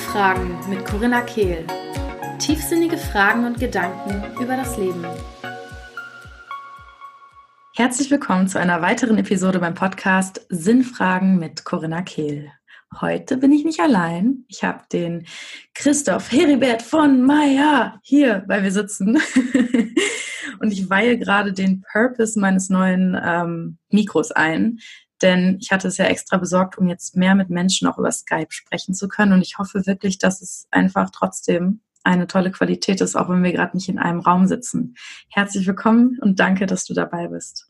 Fragen mit Corinna Kehl. Tiefsinnige Fragen und Gedanken über das Leben. Herzlich willkommen zu einer weiteren Episode beim Podcast Sinnfragen mit Corinna Kehl. Heute bin ich nicht allein. Ich habe den Christoph Heribert von Maya hier bei mir sitzen. und ich weihe gerade den Purpose meines neuen ähm, Mikros ein, denn ich hatte es ja extra besorgt, um jetzt mehr mit Menschen auch über Skype sprechen zu können. Und ich hoffe wirklich, dass es einfach trotzdem eine tolle Qualität ist, auch wenn wir gerade nicht in einem Raum sitzen. Herzlich willkommen und danke, dass du dabei bist.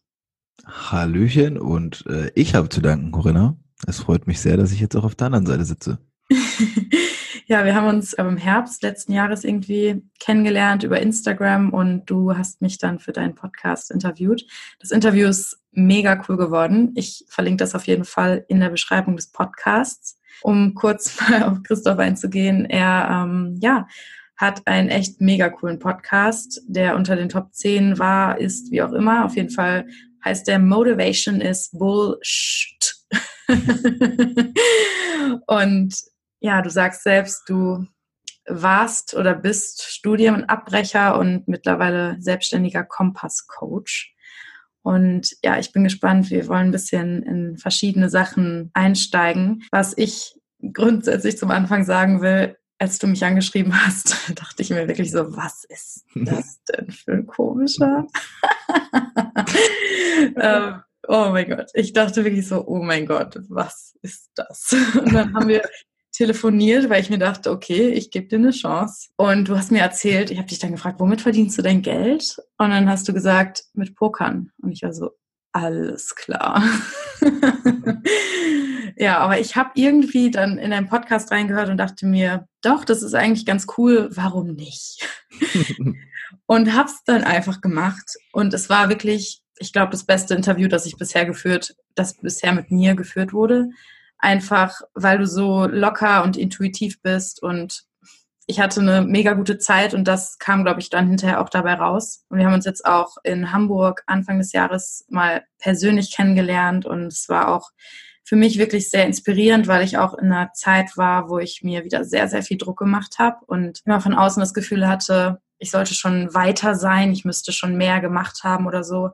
Hallöchen und äh, ich habe zu danken, Corinna. Es freut mich sehr, dass ich jetzt auch auf der anderen Seite sitze. ja, wir haben uns im Herbst letzten Jahres irgendwie kennengelernt über Instagram und du hast mich dann für deinen Podcast interviewt. Das Interview ist mega cool geworden. Ich verlinke das auf jeden Fall in der Beschreibung des Podcasts. Um kurz mal auf Christoph einzugehen, er ähm, ja, hat einen echt mega coolen Podcast, der unter den Top 10 war, ist, wie auch immer. Auf jeden Fall heißt der Motivation is Bullshit. und ja, du sagst selbst, du warst oder bist Studienabbrecher und mittlerweile selbstständiger Kompass-Coach. Und ja, ich bin gespannt. Wir wollen ein bisschen in verschiedene Sachen einsteigen. Was ich grundsätzlich zum Anfang sagen will, als du mich angeschrieben hast, dachte ich mir wirklich so, was ist das denn für ein komischer? ähm, oh mein Gott. Ich dachte wirklich so, oh mein Gott, was ist das? Und dann haben wir telefoniert, weil ich mir dachte, okay, ich gebe dir eine Chance. Und du hast mir erzählt, ich habe dich dann gefragt, womit verdienst du dein Geld? Und dann hast du gesagt, mit Pokern. Und ich war so, alles klar. ja, aber ich habe irgendwie dann in einen Podcast reingehört und dachte mir, doch, das ist eigentlich ganz cool, warum nicht? und hab's dann einfach gemacht. Und es war wirklich, ich glaube, das beste Interview, das ich bisher geführt, das bisher mit mir geführt wurde einfach weil du so locker und intuitiv bist und ich hatte eine mega gute Zeit und das kam, glaube ich, dann hinterher auch dabei raus. Und wir haben uns jetzt auch in Hamburg Anfang des Jahres mal persönlich kennengelernt und es war auch für mich wirklich sehr inspirierend, weil ich auch in einer Zeit war, wo ich mir wieder sehr, sehr viel Druck gemacht habe und immer von außen das Gefühl hatte, ich sollte schon weiter sein, ich müsste schon mehr gemacht haben oder so.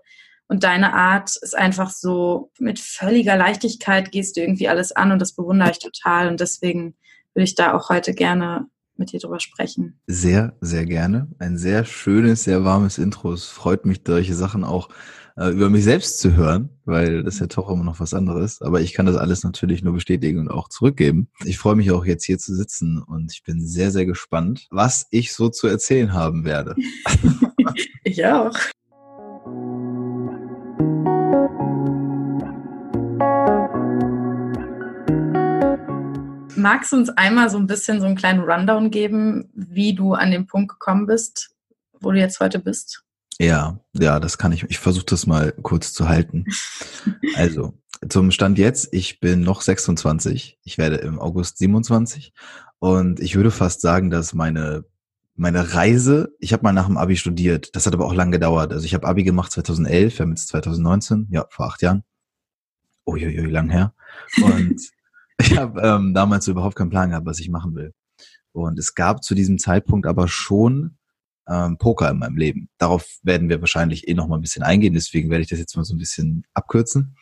Und deine Art ist einfach so, mit völliger Leichtigkeit gehst du irgendwie alles an und das bewundere ich total. Und deswegen würde ich da auch heute gerne mit dir drüber sprechen. Sehr, sehr gerne. Ein sehr schönes, sehr warmes Intro. Es freut mich, solche Sachen auch äh, über mich selbst zu hören, weil das ja doch immer noch was anderes. Aber ich kann das alles natürlich nur bestätigen und auch zurückgeben. Ich freue mich auch jetzt hier zu sitzen und ich bin sehr, sehr gespannt, was ich so zu erzählen haben werde. ich auch. Magst du uns einmal so ein bisschen so einen kleinen Rundown geben, wie du an den Punkt gekommen bist, wo du jetzt heute bist? Ja, ja, das kann ich. Ich versuche das mal kurz zu halten. also, zum Stand jetzt, ich bin noch 26. Ich werde im August 27. Und ich würde fast sagen, dass meine meine Reise, ich habe mal nach dem Abi studiert, das hat aber auch lange gedauert. Also ich habe Abi gemacht 2011, wir haben jetzt 2019, ja, vor acht Jahren. Uiuiui, lang her. Und ich habe ähm, damals überhaupt keinen Plan gehabt, was ich machen will. Und es gab zu diesem Zeitpunkt aber schon ähm, Poker in meinem Leben. Darauf werden wir wahrscheinlich eh noch mal ein bisschen eingehen, deswegen werde ich das jetzt mal so ein bisschen abkürzen.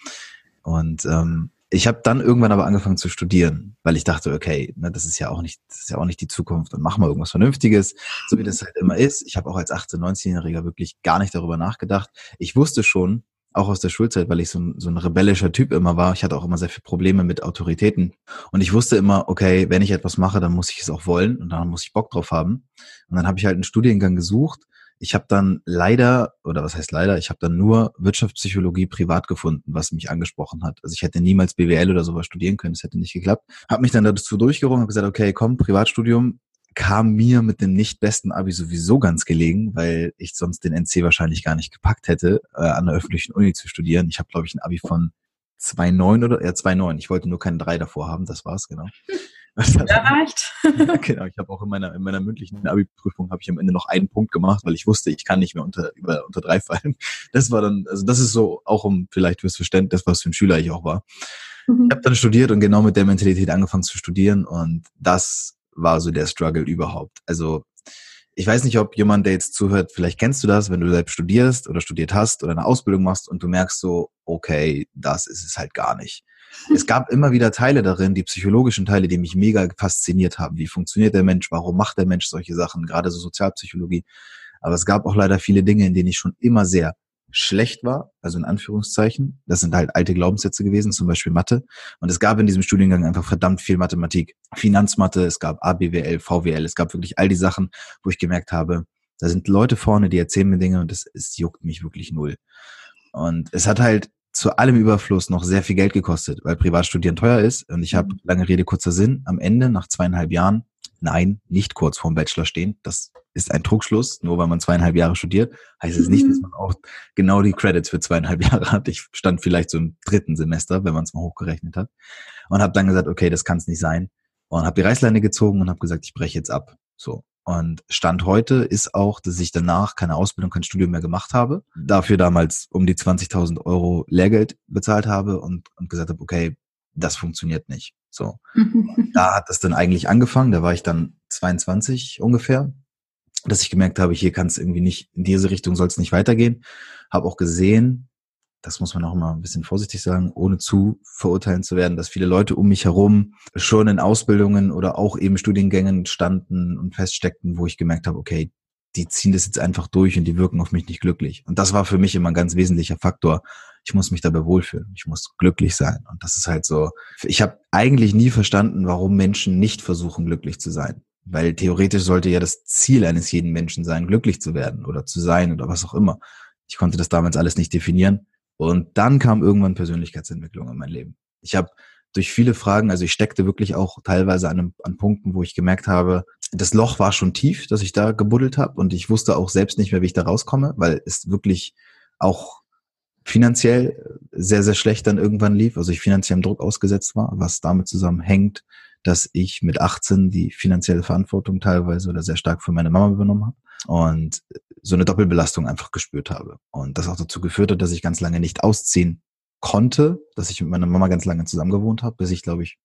Und ähm, ich habe dann irgendwann aber angefangen zu studieren, weil ich dachte, okay, ne, das ist ja auch nicht, das ist ja auch nicht die Zukunft und mach mal irgendwas Vernünftiges, so wie das halt immer ist. Ich habe auch als 18-, 19-Jähriger wirklich gar nicht darüber nachgedacht. Ich wusste schon, auch aus der Schulzeit, weil ich so ein, so ein rebellischer Typ immer war. Ich hatte auch immer sehr viele Probleme mit Autoritäten. Und ich wusste immer, okay, wenn ich etwas mache, dann muss ich es auch wollen und dann muss ich Bock drauf haben. Und dann habe ich halt einen Studiengang gesucht. Ich habe dann leider, oder was heißt leider, ich habe dann nur Wirtschaftspsychologie privat gefunden, was mich angesprochen hat. Also ich hätte niemals BWL oder sowas studieren können, das hätte nicht geklappt. Habe mich dann dazu durchgerungen, habe gesagt, okay, komm, Privatstudium, kam mir mit dem nicht besten Abi sowieso ganz gelegen, weil ich sonst den NC wahrscheinlich gar nicht gepackt hätte, äh, an der öffentlichen Uni zu studieren. Ich habe, glaube ich, ein Abi von 2,9 oder ja, 2,9. Ich wollte nur keinen 3 davor haben, das war's, genau. Das ja, reicht. genau, ich habe auch in meiner, in meiner mündlichen Abi-Prüfung habe ich am Ende noch einen Punkt gemacht, weil ich wusste, ich kann nicht mehr unter, über, unter drei fallen. Das war dann, also das ist so auch um vielleicht fürs Verständnis, was für ein Schüler ich auch war. Mhm. Ich habe dann studiert und genau mit der Mentalität angefangen zu studieren und das war so der Struggle überhaupt. Also ich weiß nicht, ob jemand, der jetzt zuhört, vielleicht kennst du das, wenn du selbst studierst oder studiert hast oder eine Ausbildung machst und du merkst so, okay, das ist es halt gar nicht. Es gab immer wieder Teile darin, die psychologischen Teile, die mich mega fasziniert haben. Wie funktioniert der Mensch? Warum macht der Mensch solche Sachen? Gerade so Sozialpsychologie. Aber es gab auch leider viele Dinge, in denen ich schon immer sehr schlecht war, also in Anführungszeichen. Das sind halt alte Glaubenssätze gewesen, zum Beispiel Mathe. Und es gab in diesem Studiengang einfach verdammt viel Mathematik. Finanzmathe, es gab ABWL, VWL, es gab wirklich all die Sachen, wo ich gemerkt habe, da sind Leute vorne, die erzählen mir Dinge und es, es juckt mich wirklich null. Und es hat halt zu allem Überfluss noch sehr viel Geld gekostet, weil Privatstudieren teuer ist. Und ich habe, mhm. lange Rede, kurzer Sinn, am Ende, nach zweieinhalb Jahren, nein, nicht kurz vorm Bachelor stehen. Das ist ein Trugschluss. Nur weil man zweieinhalb Jahre studiert, heißt es nicht, dass mhm. man auch genau die Credits für zweieinhalb Jahre hat. Ich stand vielleicht so im dritten Semester, wenn man es mal hochgerechnet hat. Und habe dann gesagt, okay, das kann es nicht sein. Und habe die Reißleine gezogen und habe gesagt, ich breche jetzt ab. So. Und Stand heute ist auch, dass ich danach keine Ausbildung, kein Studium mehr gemacht habe. Dafür damals um die 20.000 Euro Lehrgeld bezahlt habe und, und gesagt habe, okay, das funktioniert nicht. So. da hat das dann eigentlich angefangen. Da war ich dann 22 ungefähr, dass ich gemerkt habe, hier kann es irgendwie nicht, in diese Richtung soll es nicht weitergehen. Habe auch gesehen, das muss man auch immer ein bisschen vorsichtig sagen, ohne zu verurteilen zu werden, dass viele Leute um mich herum schon in Ausbildungen oder auch eben Studiengängen standen und feststeckten, wo ich gemerkt habe, okay, die ziehen das jetzt einfach durch und die wirken auf mich nicht glücklich. Und das war für mich immer ein ganz wesentlicher Faktor. Ich muss mich dabei wohlfühlen. Ich muss glücklich sein. Und das ist halt so. Ich habe eigentlich nie verstanden, warum Menschen nicht versuchen, glücklich zu sein. Weil theoretisch sollte ja das Ziel eines jeden Menschen sein, glücklich zu werden oder zu sein oder was auch immer. Ich konnte das damals alles nicht definieren. Und dann kam irgendwann Persönlichkeitsentwicklung in mein Leben. Ich habe durch viele Fragen, also ich steckte wirklich auch teilweise an, an Punkten, wo ich gemerkt habe, das Loch war schon tief, dass ich da gebuddelt habe und ich wusste auch selbst nicht mehr, wie ich da rauskomme, weil es wirklich auch finanziell sehr, sehr schlecht dann irgendwann lief, also ich finanziell im Druck ausgesetzt war, was damit zusammenhängt, dass ich mit 18 die finanzielle Verantwortung teilweise oder sehr stark für meine Mama übernommen habe und so eine Doppelbelastung einfach gespürt habe. Und das auch dazu geführt hat, dass ich ganz lange nicht ausziehen konnte, dass ich mit meiner Mama ganz lange zusammen gewohnt habe, bis ich, glaube ich,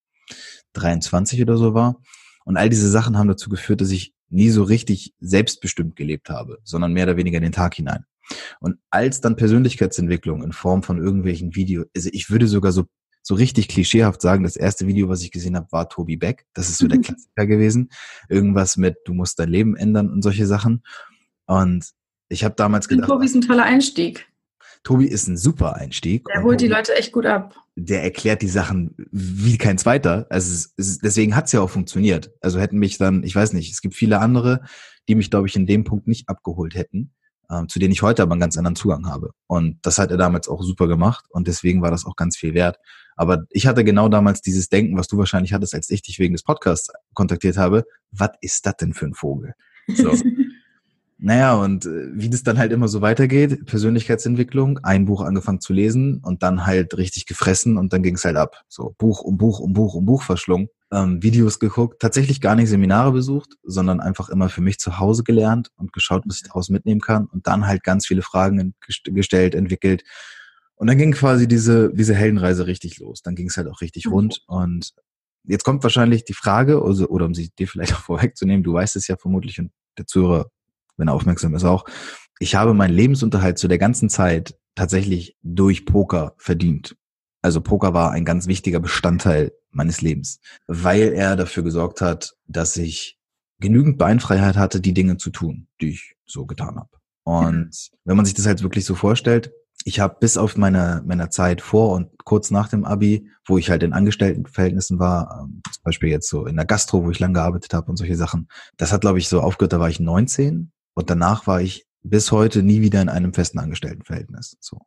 23 oder so war. Und all diese Sachen haben dazu geführt, dass ich nie so richtig selbstbestimmt gelebt habe, sondern mehr oder weniger in den Tag hinein. Und als dann Persönlichkeitsentwicklung in Form von irgendwelchen Videos, also ich würde sogar so so richtig klischeehaft sagen, das erste Video, was ich gesehen habe, war Tobi Beck. Das ist so der Klassiker gewesen. Irgendwas mit, du musst dein Leben ändern und solche Sachen. Und ich habe damals gedacht. Tobi ist ein toller Einstieg. Tobi ist ein super Einstieg. Der holt die Leute echt gut ab. Der erklärt die Sachen wie kein zweiter. Also es, es, deswegen hat's ja auch funktioniert. Also hätten mich dann, ich weiß nicht, es gibt viele andere, die mich, glaube ich, in dem Punkt nicht abgeholt hätten ähm, zu denen ich heute aber einen ganz anderen Zugang habe. Und das hat er damals auch super gemacht und deswegen war das auch ganz viel wert. Aber ich hatte genau damals dieses Denken, was du wahrscheinlich hattest, als ich dich wegen des Podcasts kontaktiert habe. Was ist das denn für ein Vogel? So. Naja, und äh, wie das dann halt immer so weitergeht, Persönlichkeitsentwicklung, ein Buch angefangen zu lesen und dann halt richtig gefressen und dann ging es halt ab. So Buch um Buch um Buch um Buch verschlungen, ähm, Videos geguckt, tatsächlich gar nicht Seminare besucht, sondern einfach immer für mich zu Hause gelernt und geschaut, was ich daraus mitnehmen kann und dann halt ganz viele Fragen gestellt, entwickelt. Und dann ging quasi diese, diese Heldenreise richtig los. Dann ging es halt auch richtig mhm. rund und Jetzt kommt wahrscheinlich die Frage, also, oder um sie dir vielleicht auch vorwegzunehmen, du weißt es ja vermutlich und der Zuhörer wenn er aufmerksam ist auch. Ich habe meinen Lebensunterhalt zu der ganzen Zeit tatsächlich durch Poker verdient. Also Poker war ein ganz wichtiger Bestandteil meines Lebens, weil er dafür gesorgt hat, dass ich genügend Beinfreiheit hatte, die Dinge zu tun, die ich so getan habe. Und wenn man sich das halt wirklich so vorstellt, ich habe bis auf meine meiner Zeit vor und kurz nach dem Abi, wo ich halt in Angestelltenverhältnissen war, ähm, zum Beispiel jetzt so in der Gastro, wo ich lange gearbeitet habe und solche Sachen, das hat glaube ich so aufgehört, da war ich 19 und danach war ich bis heute nie wieder in einem festen Angestelltenverhältnis. So.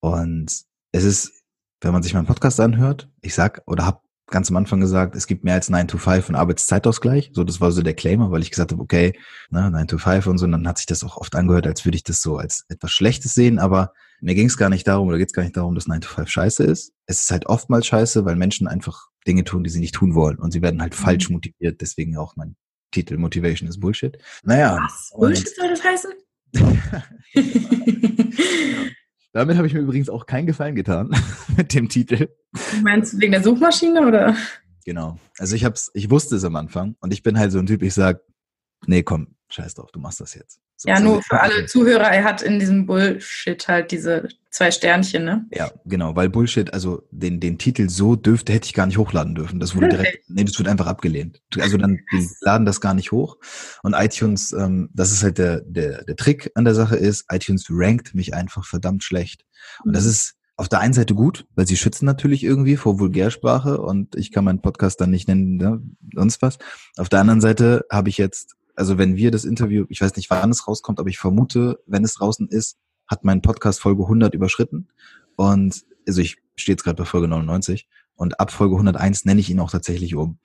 Und es ist, wenn man sich meinen Podcast anhört, ich sag oder habe ganz am Anfang gesagt, es gibt mehr als 9 to 5 und Arbeitszeitausgleich. So, das war so der Claimer, weil ich gesagt habe, okay, ne, 9 to 5 und so. Und dann hat sich das auch oft angehört, als würde ich das so als etwas Schlechtes sehen. Aber mir ging es gar nicht darum, oder geht es gar nicht darum, dass 9 to 5 scheiße ist. Es ist halt oftmals scheiße, weil Menschen einfach Dinge tun, die sie nicht tun wollen. Und sie werden halt mhm. falsch motiviert. Deswegen auch mein Titel Motivation is Bullshit. Naja. Was? Bullshit soll das heißen? Damit habe ich mir übrigens auch keinen Gefallen getan mit dem Titel. Meinst du wegen der Suchmaschine oder? Genau. Also ich hab's, ich wusste es am Anfang und ich bin halt so ein Typ, ich sag, nee, komm, scheiß drauf, du machst das jetzt. Ja, nur für alle Zuhörer, er hat in diesem Bullshit halt diese zwei Sternchen, ne? Ja, genau, weil Bullshit, also den, den Titel so dürfte, hätte ich gar nicht hochladen dürfen. Das wurde direkt, nee, das wird einfach abgelehnt. Also dann, die laden das gar nicht hoch. Und iTunes, ähm, das ist halt der, der, der Trick an der Sache ist, iTunes rankt mich einfach verdammt schlecht. Und das mhm. ist auf der einen Seite gut, weil sie schützen natürlich irgendwie vor Vulgärsprache und ich kann meinen Podcast dann nicht nennen, ne, sonst was. Auf der anderen Seite habe ich jetzt also wenn wir das Interview, ich weiß nicht, wann es rauskommt, aber ich vermute, wenn es draußen ist, hat mein Podcast Folge 100 überschritten. Und also ich stehe jetzt gerade bei Folge 99 und ab Folge 101 nenne ich ihn auch tatsächlich um.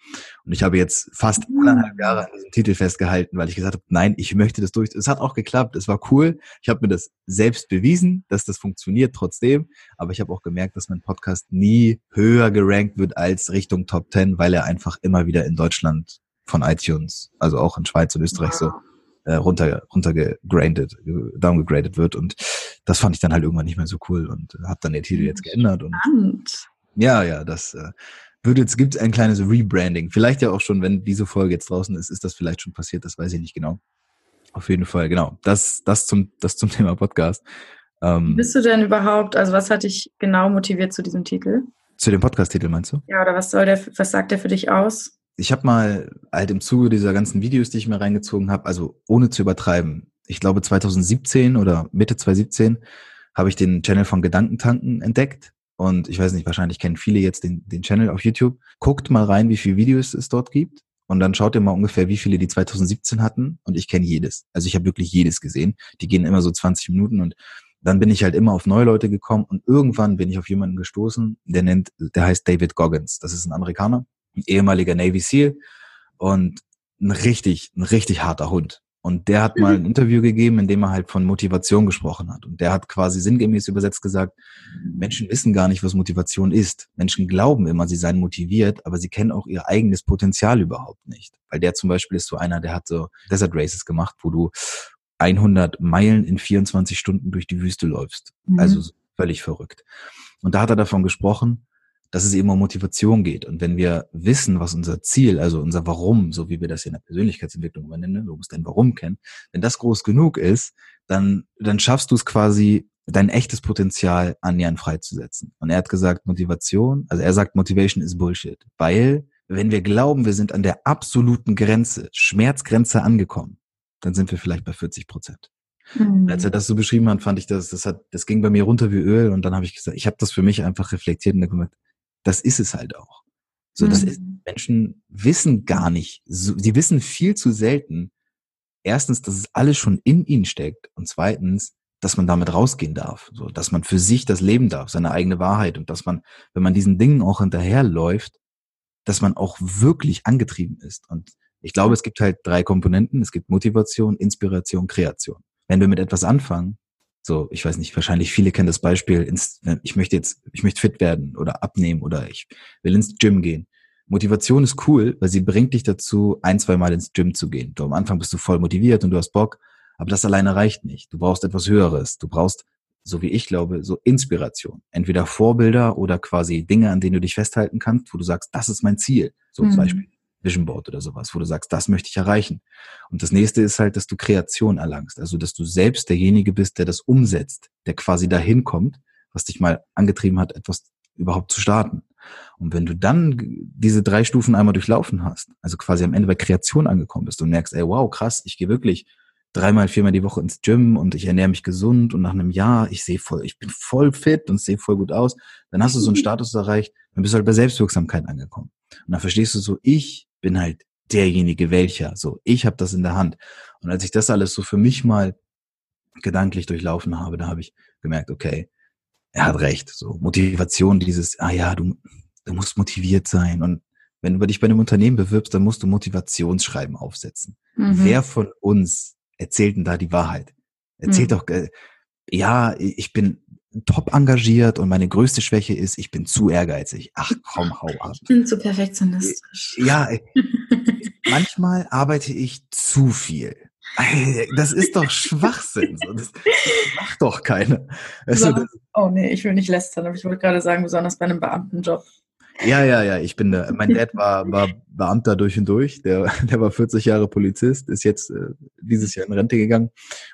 Und ich habe jetzt fast anderthalb Jahre an diesem Titel festgehalten, weil ich gesagt habe, nein, ich möchte das durch. Es hat auch geklappt, es war cool. Ich habe mir das selbst bewiesen, dass das funktioniert trotzdem. Aber ich habe auch gemerkt, dass mein Podcast nie höher gerankt wird als Richtung Top 10, weil er einfach immer wieder in Deutschland von iTunes, also auch in Schweiz und Österreich so äh, runter runtergegradet, downgegradet wird und das fand ich dann halt irgendwann nicht mehr so cool und habe dann den Titel jetzt geändert und Spannend. ja, ja, das äh, wird jetzt gibt ein kleines Rebranding. Vielleicht ja auch schon, wenn diese Folge jetzt draußen ist, ist das vielleicht schon passiert, das weiß ich nicht genau. Auf jeden Fall, genau. Das das zum das zum Thema Podcast. Ähm, Bist du denn überhaupt, also was hat dich genau motiviert zu diesem Titel? Zu dem Podcast-Titel meinst du? Ja, oder was soll der, was sagt der für dich aus? Ich habe mal halt im Zuge dieser ganzen Videos, die ich mir reingezogen habe, also ohne zu übertreiben, ich glaube 2017 oder Mitte 2017 habe ich den Channel von Gedankentanken entdeckt. Und ich weiß nicht, wahrscheinlich kennen viele jetzt den, den Channel auf YouTube. Guckt mal rein, wie viele Videos es dort gibt. Und dann schaut ihr mal ungefähr, wie viele die 2017 hatten. Und ich kenne jedes. Also ich habe wirklich jedes gesehen. Die gehen immer so 20 Minuten und dann bin ich halt immer auf neue Leute gekommen und irgendwann bin ich auf jemanden gestoßen, der nennt, der heißt David Goggins. Das ist ein Amerikaner ehemaliger Navy SEAL und ein richtig, ein richtig harter Hund. Und der hat mal ein Interview gegeben, in dem er halt von Motivation gesprochen hat. Und der hat quasi sinngemäß übersetzt gesagt, Menschen wissen gar nicht, was Motivation ist. Menschen glauben immer, sie seien motiviert, aber sie kennen auch ihr eigenes Potenzial überhaupt nicht. Weil der zum Beispiel ist so einer, der hat so Desert Races gemacht, wo du 100 Meilen in 24 Stunden durch die Wüste läufst. Mhm. Also völlig verrückt. Und da hat er davon gesprochen, dass es eben um Motivation geht. Und wenn wir wissen, was unser Ziel, also unser Warum, so wie wir das in der Persönlichkeitsentwicklung übernennen, du musst dein Warum kennen, wenn das groß genug ist, dann, dann schaffst du es quasi, dein echtes Potenzial annähernd freizusetzen. Und er hat gesagt, Motivation, also er sagt, Motivation ist Bullshit, weil wenn wir glauben, wir sind an der absoluten Grenze, Schmerzgrenze angekommen, dann sind wir vielleicht bei 40 Prozent. Mhm. Als er das so beschrieben hat, fand ich das, das hat, das ging bei mir runter wie Öl und dann habe ich gesagt, ich habe das für mich einfach reflektiert und gesagt, das ist es halt auch. So, das ist, mhm. Menschen wissen gar nicht, so, sie wissen viel zu selten, erstens, dass es alles schon in ihnen steckt und zweitens, dass man damit rausgehen darf, so, dass man für sich das leben darf, seine eigene Wahrheit und dass man, wenn man diesen Dingen auch hinterherläuft, dass man auch wirklich angetrieben ist. Und ich glaube, es gibt halt drei Komponenten. Es gibt Motivation, Inspiration, Kreation. Wenn wir mit etwas anfangen, so, ich weiß nicht, wahrscheinlich viele kennen das Beispiel, ins, äh, ich möchte jetzt, ich möchte fit werden oder abnehmen oder ich will ins Gym gehen. Motivation ist cool, weil sie bringt dich dazu, ein, zwei Mal ins Gym zu gehen. Du am Anfang bist du voll motiviert und du hast Bock, aber das alleine reicht nicht. Du brauchst etwas Höheres. Du brauchst, so wie ich glaube, so Inspiration. Entweder Vorbilder oder quasi Dinge, an denen du dich festhalten kannst, wo du sagst, das ist mein Ziel. So mhm. zum Beispiel Vision Board oder sowas, wo du sagst, das möchte ich erreichen. Und das nächste ist halt, dass du Kreation erlangst, also dass du selbst derjenige bist, der das umsetzt, der quasi dahin kommt, was dich mal angetrieben hat, etwas überhaupt zu starten. Und wenn du dann diese drei Stufen einmal durchlaufen hast, also quasi am Ende bei Kreation angekommen bist und merkst, ey, wow, krass, ich gehe wirklich dreimal, viermal die Woche ins Gym und ich ernähre mich gesund und nach einem Jahr, ich sehe voll, ich bin voll fit und sehe voll gut aus, dann hast du so einen Status erreicht, dann bist du halt bei Selbstwirksamkeit angekommen. Und dann verstehst du so, ich bin halt derjenige welcher. So, ich habe das in der Hand. Und als ich das alles so für mich mal gedanklich durchlaufen habe, da habe ich gemerkt, okay, er hat recht. So Motivation, dieses, ah ja, du, du musst motiviert sein. Und wenn du dich bei einem Unternehmen bewirbst, dann musst du Motivationsschreiben aufsetzen. Mhm. Wer von uns erzählt denn da die Wahrheit? Erzählt mhm. doch, äh, ja, ich bin top engagiert und meine größte Schwäche ist, ich bin zu ehrgeizig. Ach komm, hau ab. Ich bin zu perfektionistisch. Ja, manchmal arbeite ich zu viel. Das ist doch Schwachsinn. Das macht doch keiner. Also, oh nee, ich will nicht lästern, aber ich wollte gerade sagen, besonders bei einem Beamtenjob. Ja, ja, ja, ich bin da. Mein Dad war, war Beamter durch und durch. Der, der war 40 Jahre Polizist, ist jetzt äh, dieses Jahr in Rente gegangen.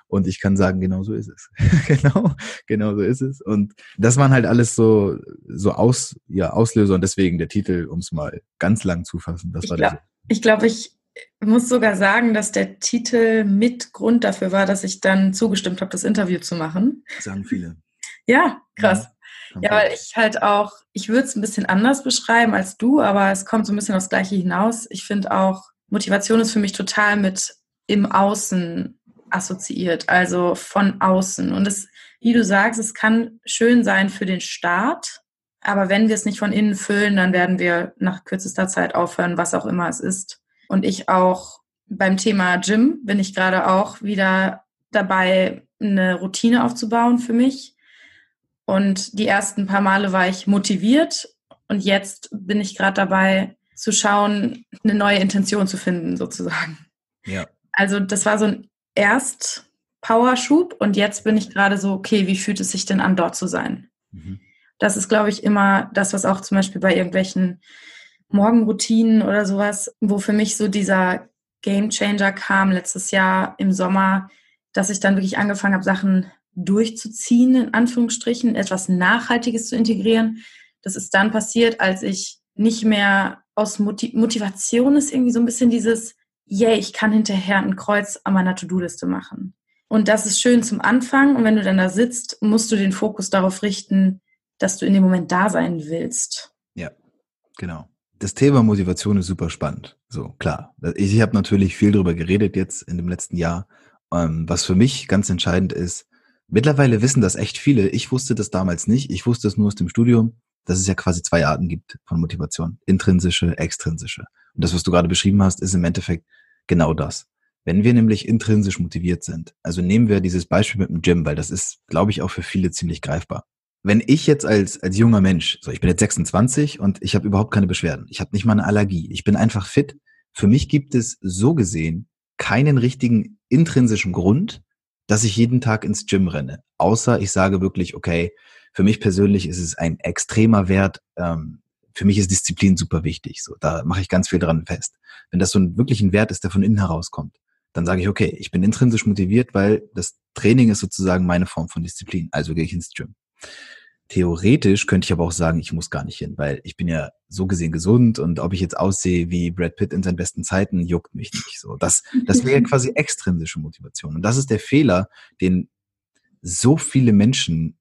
Und ich kann sagen, genau so ist es. genau, genau so ist es. Und das waren halt alles so, so aus, ja, Auslöser und deswegen der Titel, um es mal ganz lang zu fassen. Das ich war glaub, der. Ich glaube, ich muss sogar sagen, dass der Titel mit Grund dafür war, dass ich dann zugestimmt habe, das Interview zu machen. Sagen viele. Ja, krass. Ja, weil ich halt auch, ich würde es ein bisschen anders beschreiben als du, aber es kommt so ein bisschen aufs Gleiche hinaus. Ich finde auch, Motivation ist für mich total mit im Außen assoziiert, also von außen. Und es, wie du sagst, es kann schön sein für den Start, aber wenn wir es nicht von innen füllen, dann werden wir nach kürzester Zeit aufhören, was auch immer es ist. Und ich auch beim Thema Gym bin ich gerade auch wieder dabei, eine Routine aufzubauen für mich und die ersten paar Male war ich motiviert und jetzt bin ich gerade dabei zu schauen, eine neue Intention zu finden, sozusagen. Ja. Also das war so ein Erst-Powerschub und jetzt bin ich gerade so, okay, wie fühlt es sich denn an, dort zu sein? Mhm. Das ist, glaube ich, immer das, was auch zum Beispiel bei irgendwelchen Morgenroutinen oder sowas, wo für mich so dieser Game Changer kam letztes Jahr im Sommer, dass ich dann wirklich angefangen habe, Sachen durchzuziehen, in Anführungsstrichen, etwas Nachhaltiges zu integrieren. Das ist dann passiert, als ich nicht mehr aus Motiv Motivation ist irgendwie so ein bisschen dieses, yay, ich kann hinterher ein Kreuz an meiner To-Do-Liste machen. Und das ist schön zum Anfang. Und wenn du dann da sitzt, musst du den Fokus darauf richten, dass du in dem Moment da sein willst. Ja, genau. Das Thema Motivation ist super spannend. So, klar. Ich, ich habe natürlich viel darüber geredet jetzt in dem letzten Jahr. Ähm, was für mich ganz entscheidend ist, Mittlerweile wissen das echt viele. Ich wusste das damals nicht. Ich wusste es nur aus dem Studium, dass es ja quasi zwei Arten gibt von Motivation. Intrinsische, extrinsische. Und das, was du gerade beschrieben hast, ist im Endeffekt genau das. Wenn wir nämlich intrinsisch motiviert sind, also nehmen wir dieses Beispiel mit dem Gym, weil das ist, glaube ich, auch für viele ziemlich greifbar. Wenn ich jetzt als, als junger Mensch, so ich bin jetzt 26 und ich habe überhaupt keine Beschwerden, ich habe nicht mal eine Allergie, ich bin einfach fit, für mich gibt es so gesehen keinen richtigen intrinsischen Grund, dass ich jeden Tag ins Gym renne. Außer ich sage wirklich, okay, für mich persönlich ist es ein extremer Wert. Ähm, für mich ist Disziplin super wichtig. So, da mache ich ganz viel dran fest. Wenn das so ein wirklich ein Wert ist, der von innen herauskommt, dann sage ich, okay, ich bin intrinsisch motiviert, weil das Training ist sozusagen meine Form von Disziplin. Also gehe ich ins Gym. Theoretisch könnte ich aber auch sagen, ich muss gar nicht hin, weil ich bin ja so gesehen gesund und ob ich jetzt aussehe wie Brad Pitt in seinen besten Zeiten, juckt mich nicht so. Das, das wäre quasi extrinsische Motivation. Und das ist der Fehler, den so viele Menschen,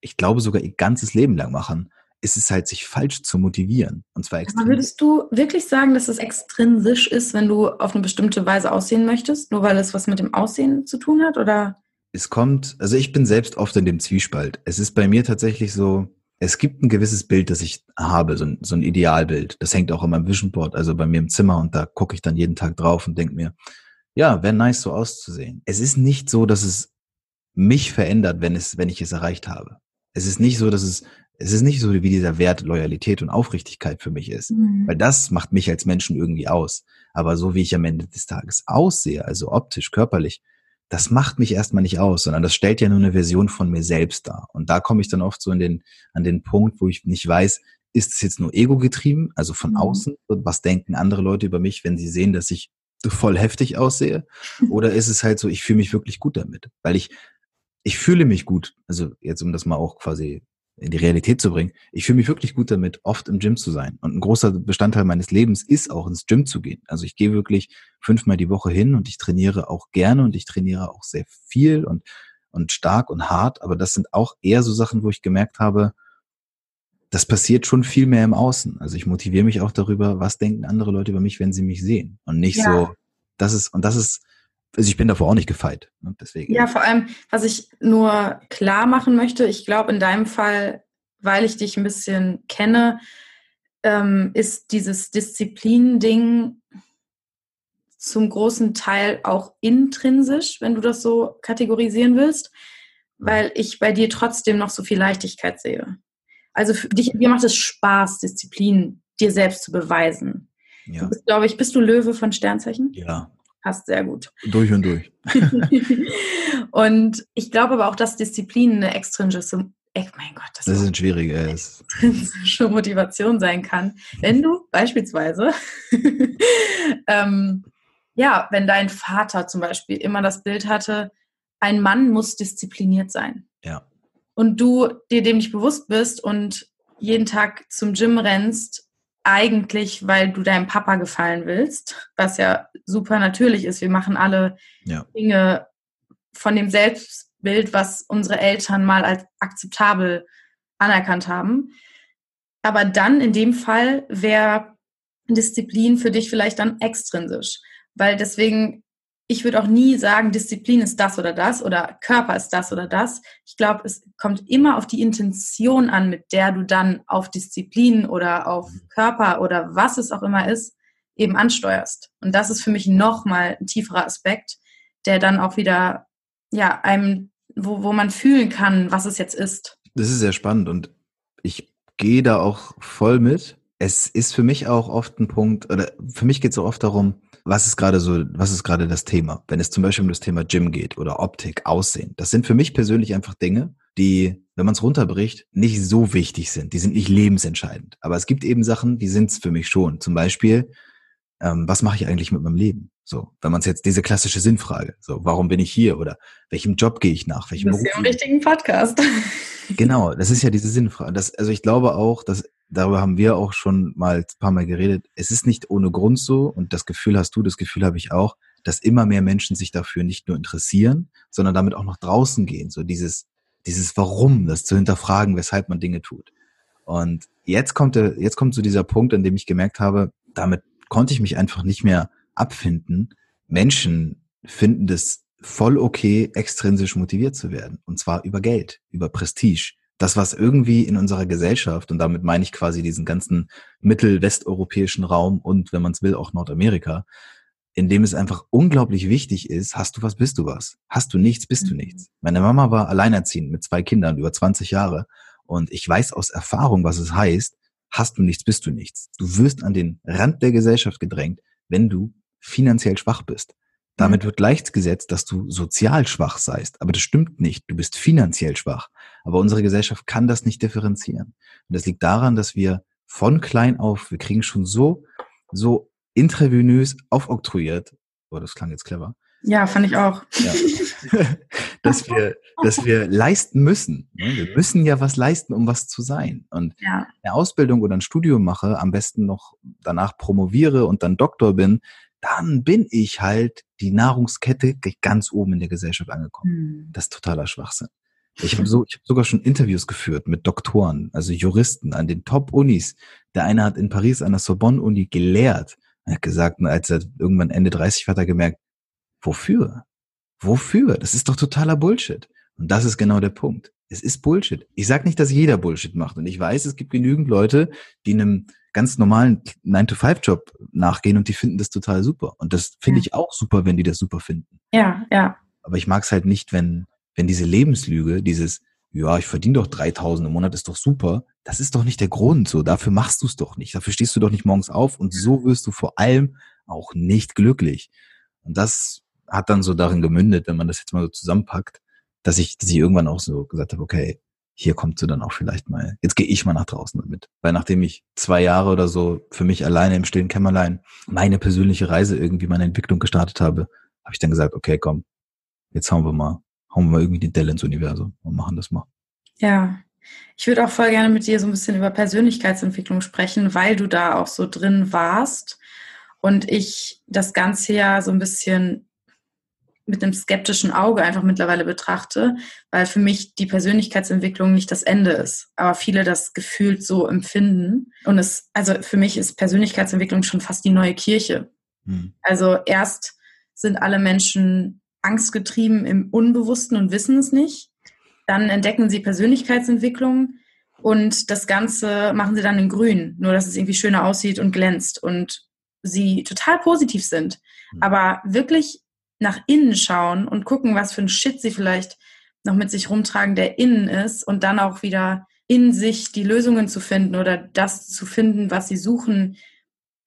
ich glaube sogar ihr ganzes Leben lang machen, ist es halt, sich falsch zu motivieren. Und zwar extrinsisch. Aber würdest du wirklich sagen, dass es extrinsisch ist, wenn du auf eine bestimmte Weise aussehen möchtest, nur weil es was mit dem Aussehen zu tun hat? Oder? Es kommt, also ich bin selbst oft in dem Zwiespalt. Es ist bei mir tatsächlich so, es gibt ein gewisses Bild, das ich habe, so ein, so ein Idealbild. Das hängt auch in meinem Vision Board, also bei mir im Zimmer und da gucke ich dann jeden Tag drauf und denke mir, ja, wäre nice so auszusehen. Es ist nicht so, dass es mich verändert, wenn es, wenn ich es erreicht habe. Es ist nicht so, dass es, es ist nicht so, wie dieser Wert Loyalität und Aufrichtigkeit für mich ist, mhm. weil das macht mich als Menschen irgendwie aus. Aber so wie ich am Ende des Tages aussehe, also optisch, körperlich, das macht mich erstmal nicht aus, sondern das stellt ja nur eine Version von mir selbst dar. Und da komme ich dann oft so in den, an den Punkt, wo ich nicht weiß, ist es jetzt nur ego getrieben, also von mhm. außen? Was denken andere Leute über mich, wenn sie sehen, dass ich voll heftig aussehe? Oder ist es halt so, ich fühle mich wirklich gut damit? Weil ich, ich fühle mich gut. Also jetzt, um das mal auch quasi in die Realität zu bringen. Ich fühle mich wirklich gut damit, oft im Gym zu sein. Und ein großer Bestandteil meines Lebens ist auch ins Gym zu gehen. Also ich gehe wirklich fünfmal die Woche hin und ich trainiere auch gerne und ich trainiere auch sehr viel und, und stark und hart. Aber das sind auch eher so Sachen, wo ich gemerkt habe, das passiert schon viel mehr im Außen. Also ich motiviere mich auch darüber, was denken andere Leute über mich, wenn sie mich sehen. Und nicht ja. so, das ist, und das ist, also ich bin davor auch nicht gefeit. Ne? Deswegen. Ja, vor allem, was ich nur klar machen möchte, ich glaube in deinem Fall, weil ich dich ein bisschen kenne, ähm, ist dieses Disziplin-Ding zum großen Teil auch intrinsisch, wenn du das so kategorisieren willst, weil ich bei dir trotzdem noch so viel Leichtigkeit sehe. Also für dich, dir macht es Spaß, Disziplin dir selbst zu beweisen. Ja. Bist, glaube ich, bist du Löwe von Sternzeichen? Ja. Passt sehr gut. Durch und durch. und ich glaube aber auch, dass Disziplin eine extrinsische, ey, mein Gott, das, das ist ein schwieriger schon Motivation sein kann, wenn du beispielsweise, ähm, ja, wenn dein Vater zum Beispiel immer das Bild hatte, ein Mann muss diszipliniert sein. Ja. Und du dir dem nicht bewusst bist und jeden Tag zum Gym rennst, eigentlich, weil du deinem Papa gefallen willst, was ja super natürlich ist. Wir machen alle ja. Dinge von dem Selbstbild, was unsere Eltern mal als akzeptabel anerkannt haben. Aber dann in dem Fall wäre Disziplin für dich vielleicht dann extrinsisch, weil deswegen ich würde auch nie sagen, Disziplin ist das oder das oder Körper ist das oder das. Ich glaube, es kommt immer auf die Intention an, mit der du dann auf Disziplin oder auf mhm. Körper oder was es auch immer ist, eben ansteuerst. Und das ist für mich nochmal ein tieferer Aspekt, der dann auch wieder, ja, einem, wo, wo man fühlen kann, was es jetzt ist. Das ist sehr spannend und ich gehe da auch voll mit. Es ist für mich auch oft ein Punkt, oder für mich geht es auch oft darum, was ist gerade so, was ist gerade das Thema? Wenn es zum Beispiel um das Thema Gym geht oder Optik, Aussehen. Das sind für mich persönlich einfach Dinge, die, wenn man es runterbricht, nicht so wichtig sind. Die sind nicht lebensentscheidend. Aber es gibt eben Sachen, die sind es für mich schon. Zum Beispiel, ähm, was mache ich eigentlich mit meinem Leben? So, wenn man es jetzt diese klassische Sinnfrage, so, warum bin ich hier oder welchem Job gehe ich nach? Welchem das ist ja im richtigen Podcast. Genau, das ist ja diese Sinnfrage. Das, also ich glaube auch, dass darüber haben wir auch schon mal ein paar Mal geredet. Es ist nicht ohne Grund so und das Gefühl hast du, das Gefühl habe ich auch, dass immer mehr Menschen sich dafür nicht nur interessieren, sondern damit auch nach draußen gehen. So dieses, dieses Warum, das zu hinterfragen, weshalb man Dinge tut. Und jetzt kommt der, jetzt kommt so dieser Punkt, an dem ich gemerkt habe, damit konnte ich mich einfach nicht mehr abfinden. Menschen finden das voll okay, extrinsisch motiviert zu werden. Und zwar über Geld, über Prestige, das, was irgendwie in unserer Gesellschaft, und damit meine ich quasi diesen ganzen mittelwesteuropäischen Raum und, wenn man es will, auch Nordamerika, in dem es einfach unglaublich wichtig ist, hast du was, bist du was. Hast du nichts, bist du mhm. nichts. Meine Mama war alleinerziehend mit zwei Kindern über 20 Jahre und ich weiß aus Erfahrung, was es heißt, hast du nichts, bist du nichts. Du wirst an den Rand der Gesellschaft gedrängt, wenn du finanziell schwach bist. Damit wird gleichgesetzt, dass du sozial schwach seist. Aber das stimmt nicht. Du bist finanziell schwach. Aber unsere Gesellschaft kann das nicht differenzieren. Und das liegt daran, dass wir von klein auf, wir kriegen schon so, so intravenös aufoktroyiert, oh, das klang jetzt clever. Ja, fand ich auch. Ja. dass wir, dass wir leisten müssen. Ne? Wir müssen ja was leisten, um was zu sein. Und ja. eine Ausbildung oder ein Studium mache, am besten noch danach promoviere und dann Doktor bin, dann bin ich halt die Nahrungskette ganz oben in der Gesellschaft angekommen. Hm. Das ist totaler Schwachsinn. Ich habe so, ich hab sogar schon Interviews geführt mit Doktoren, also Juristen an den Top-Unis. Der eine hat in Paris an der Sorbonne-Uni gelehrt. Er hat gesagt, als er irgendwann Ende 30 war, hat er gemerkt, wofür? Wofür? Das ist doch totaler Bullshit. Und das ist genau der Punkt. Es ist Bullshit. Ich sage nicht, dass jeder Bullshit macht. Und ich weiß, es gibt genügend Leute, die einem ganz normalen 9-to-5-Job nachgehen und die finden das total super. Und das finde ja. ich auch super, wenn die das super finden. Ja, ja. Aber ich mag es halt nicht, wenn, wenn diese Lebenslüge, dieses, ja, ich verdiene doch 3000 im Monat, ist doch super, das ist doch nicht der Grund. So, dafür machst du es doch nicht. Dafür stehst du doch nicht morgens auf und so wirst du vor allem auch nicht glücklich. Und das hat dann so darin gemündet, wenn man das jetzt mal so zusammenpackt, dass ich, dass ich irgendwann auch so gesagt habe, okay, hier kommt sie dann auch vielleicht mal, jetzt gehe ich mal nach draußen damit. Weil nachdem ich zwei Jahre oder so für mich alleine im stillen Kämmerlein meine persönliche Reise irgendwie, meine Entwicklung gestartet habe, habe ich dann gesagt, okay, komm, jetzt hauen wir mal, hauen wir mal irgendwie die Delle ins Universum und machen das mal. Ja, ich würde auch voll gerne mit dir so ein bisschen über Persönlichkeitsentwicklung sprechen, weil du da auch so drin warst und ich das Ganze ja so ein bisschen mit einem skeptischen Auge einfach mittlerweile betrachte, weil für mich die Persönlichkeitsentwicklung nicht das Ende ist, aber viele das gefühlt so empfinden. Und es, also für mich ist Persönlichkeitsentwicklung schon fast die neue Kirche. Hm. Also erst sind alle Menschen angstgetrieben im Unbewussten und wissen es nicht. Dann entdecken sie Persönlichkeitsentwicklung und das Ganze machen sie dann in grün, nur dass es irgendwie schöner aussieht und glänzt und sie total positiv sind. Hm. Aber wirklich nach innen schauen und gucken, was für ein Shit sie vielleicht noch mit sich rumtragen, der innen ist und dann auch wieder in sich die Lösungen zu finden oder das zu finden, was sie suchen.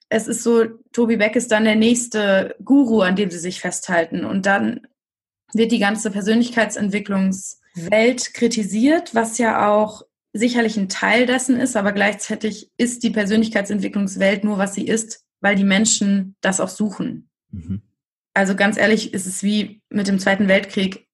Es ist so, Tobi Beck ist dann der nächste Guru, an dem sie sich festhalten und dann wird die ganze Persönlichkeitsentwicklungs Welt kritisiert, was ja auch sicherlich ein Teil dessen ist, aber gleichzeitig ist die Persönlichkeitsentwicklungswelt nur, was sie ist, weil die Menschen das auch suchen. Mhm. Also ganz ehrlich, ist es wie mit dem Zweiten Weltkrieg.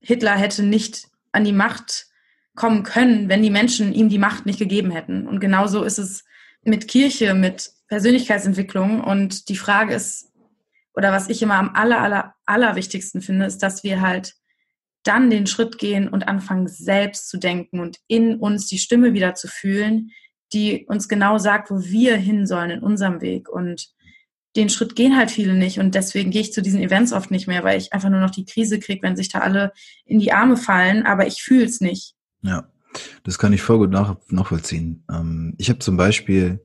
Hitler hätte nicht an die Macht kommen können, wenn die Menschen ihm die Macht nicht gegeben hätten. Und genauso ist es mit Kirche, mit Persönlichkeitsentwicklung. Und die Frage ist, oder was ich immer am aller, aller, aller wichtigsten finde, ist, dass wir halt dann den Schritt gehen und anfangen, selbst zu denken und in uns die Stimme wieder zu fühlen, die uns genau sagt, wo wir hin sollen in unserem Weg. Und den Schritt gehen halt viele nicht. Und deswegen gehe ich zu diesen Events oft nicht mehr, weil ich einfach nur noch die Krise kriege, wenn sich da alle in die Arme fallen, aber ich fühle es nicht. Ja, das kann ich voll gut nach, nachvollziehen. Ähm, ich habe zum Beispiel,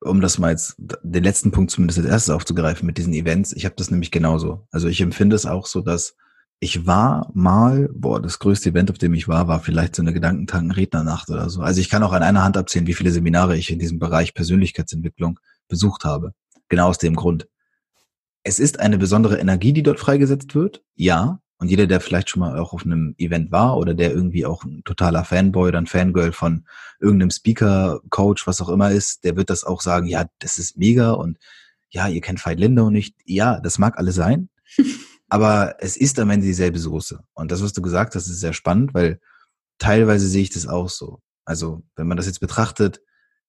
um das mal jetzt, den letzten Punkt zumindest als erstes aufzugreifen mit diesen Events, ich habe das nämlich genauso. Also ich empfinde es auch so, dass ich war mal, boah, das größte Event, auf dem ich war, war vielleicht so eine Gedankentanken-Rednernacht oder so. Also ich kann auch an einer Hand abzählen, wie viele Seminare ich in diesem Bereich Persönlichkeitsentwicklung besucht habe. Genau aus dem Grund. Es ist eine besondere Energie, die dort freigesetzt wird, ja. Und jeder, der vielleicht schon mal auch auf einem Event war oder der irgendwie auch ein totaler Fanboy oder ein Fangirl von irgendeinem Speaker, Coach, was auch immer ist, der wird das auch sagen, ja, das ist mega und ja, ihr kennt Veit Lindau nicht. Ja, das mag alles sein. aber es ist am Ende dieselbe Soße. Und das, was du gesagt hast, ist sehr spannend, weil teilweise sehe ich das auch so. Also, wenn man das jetzt betrachtet,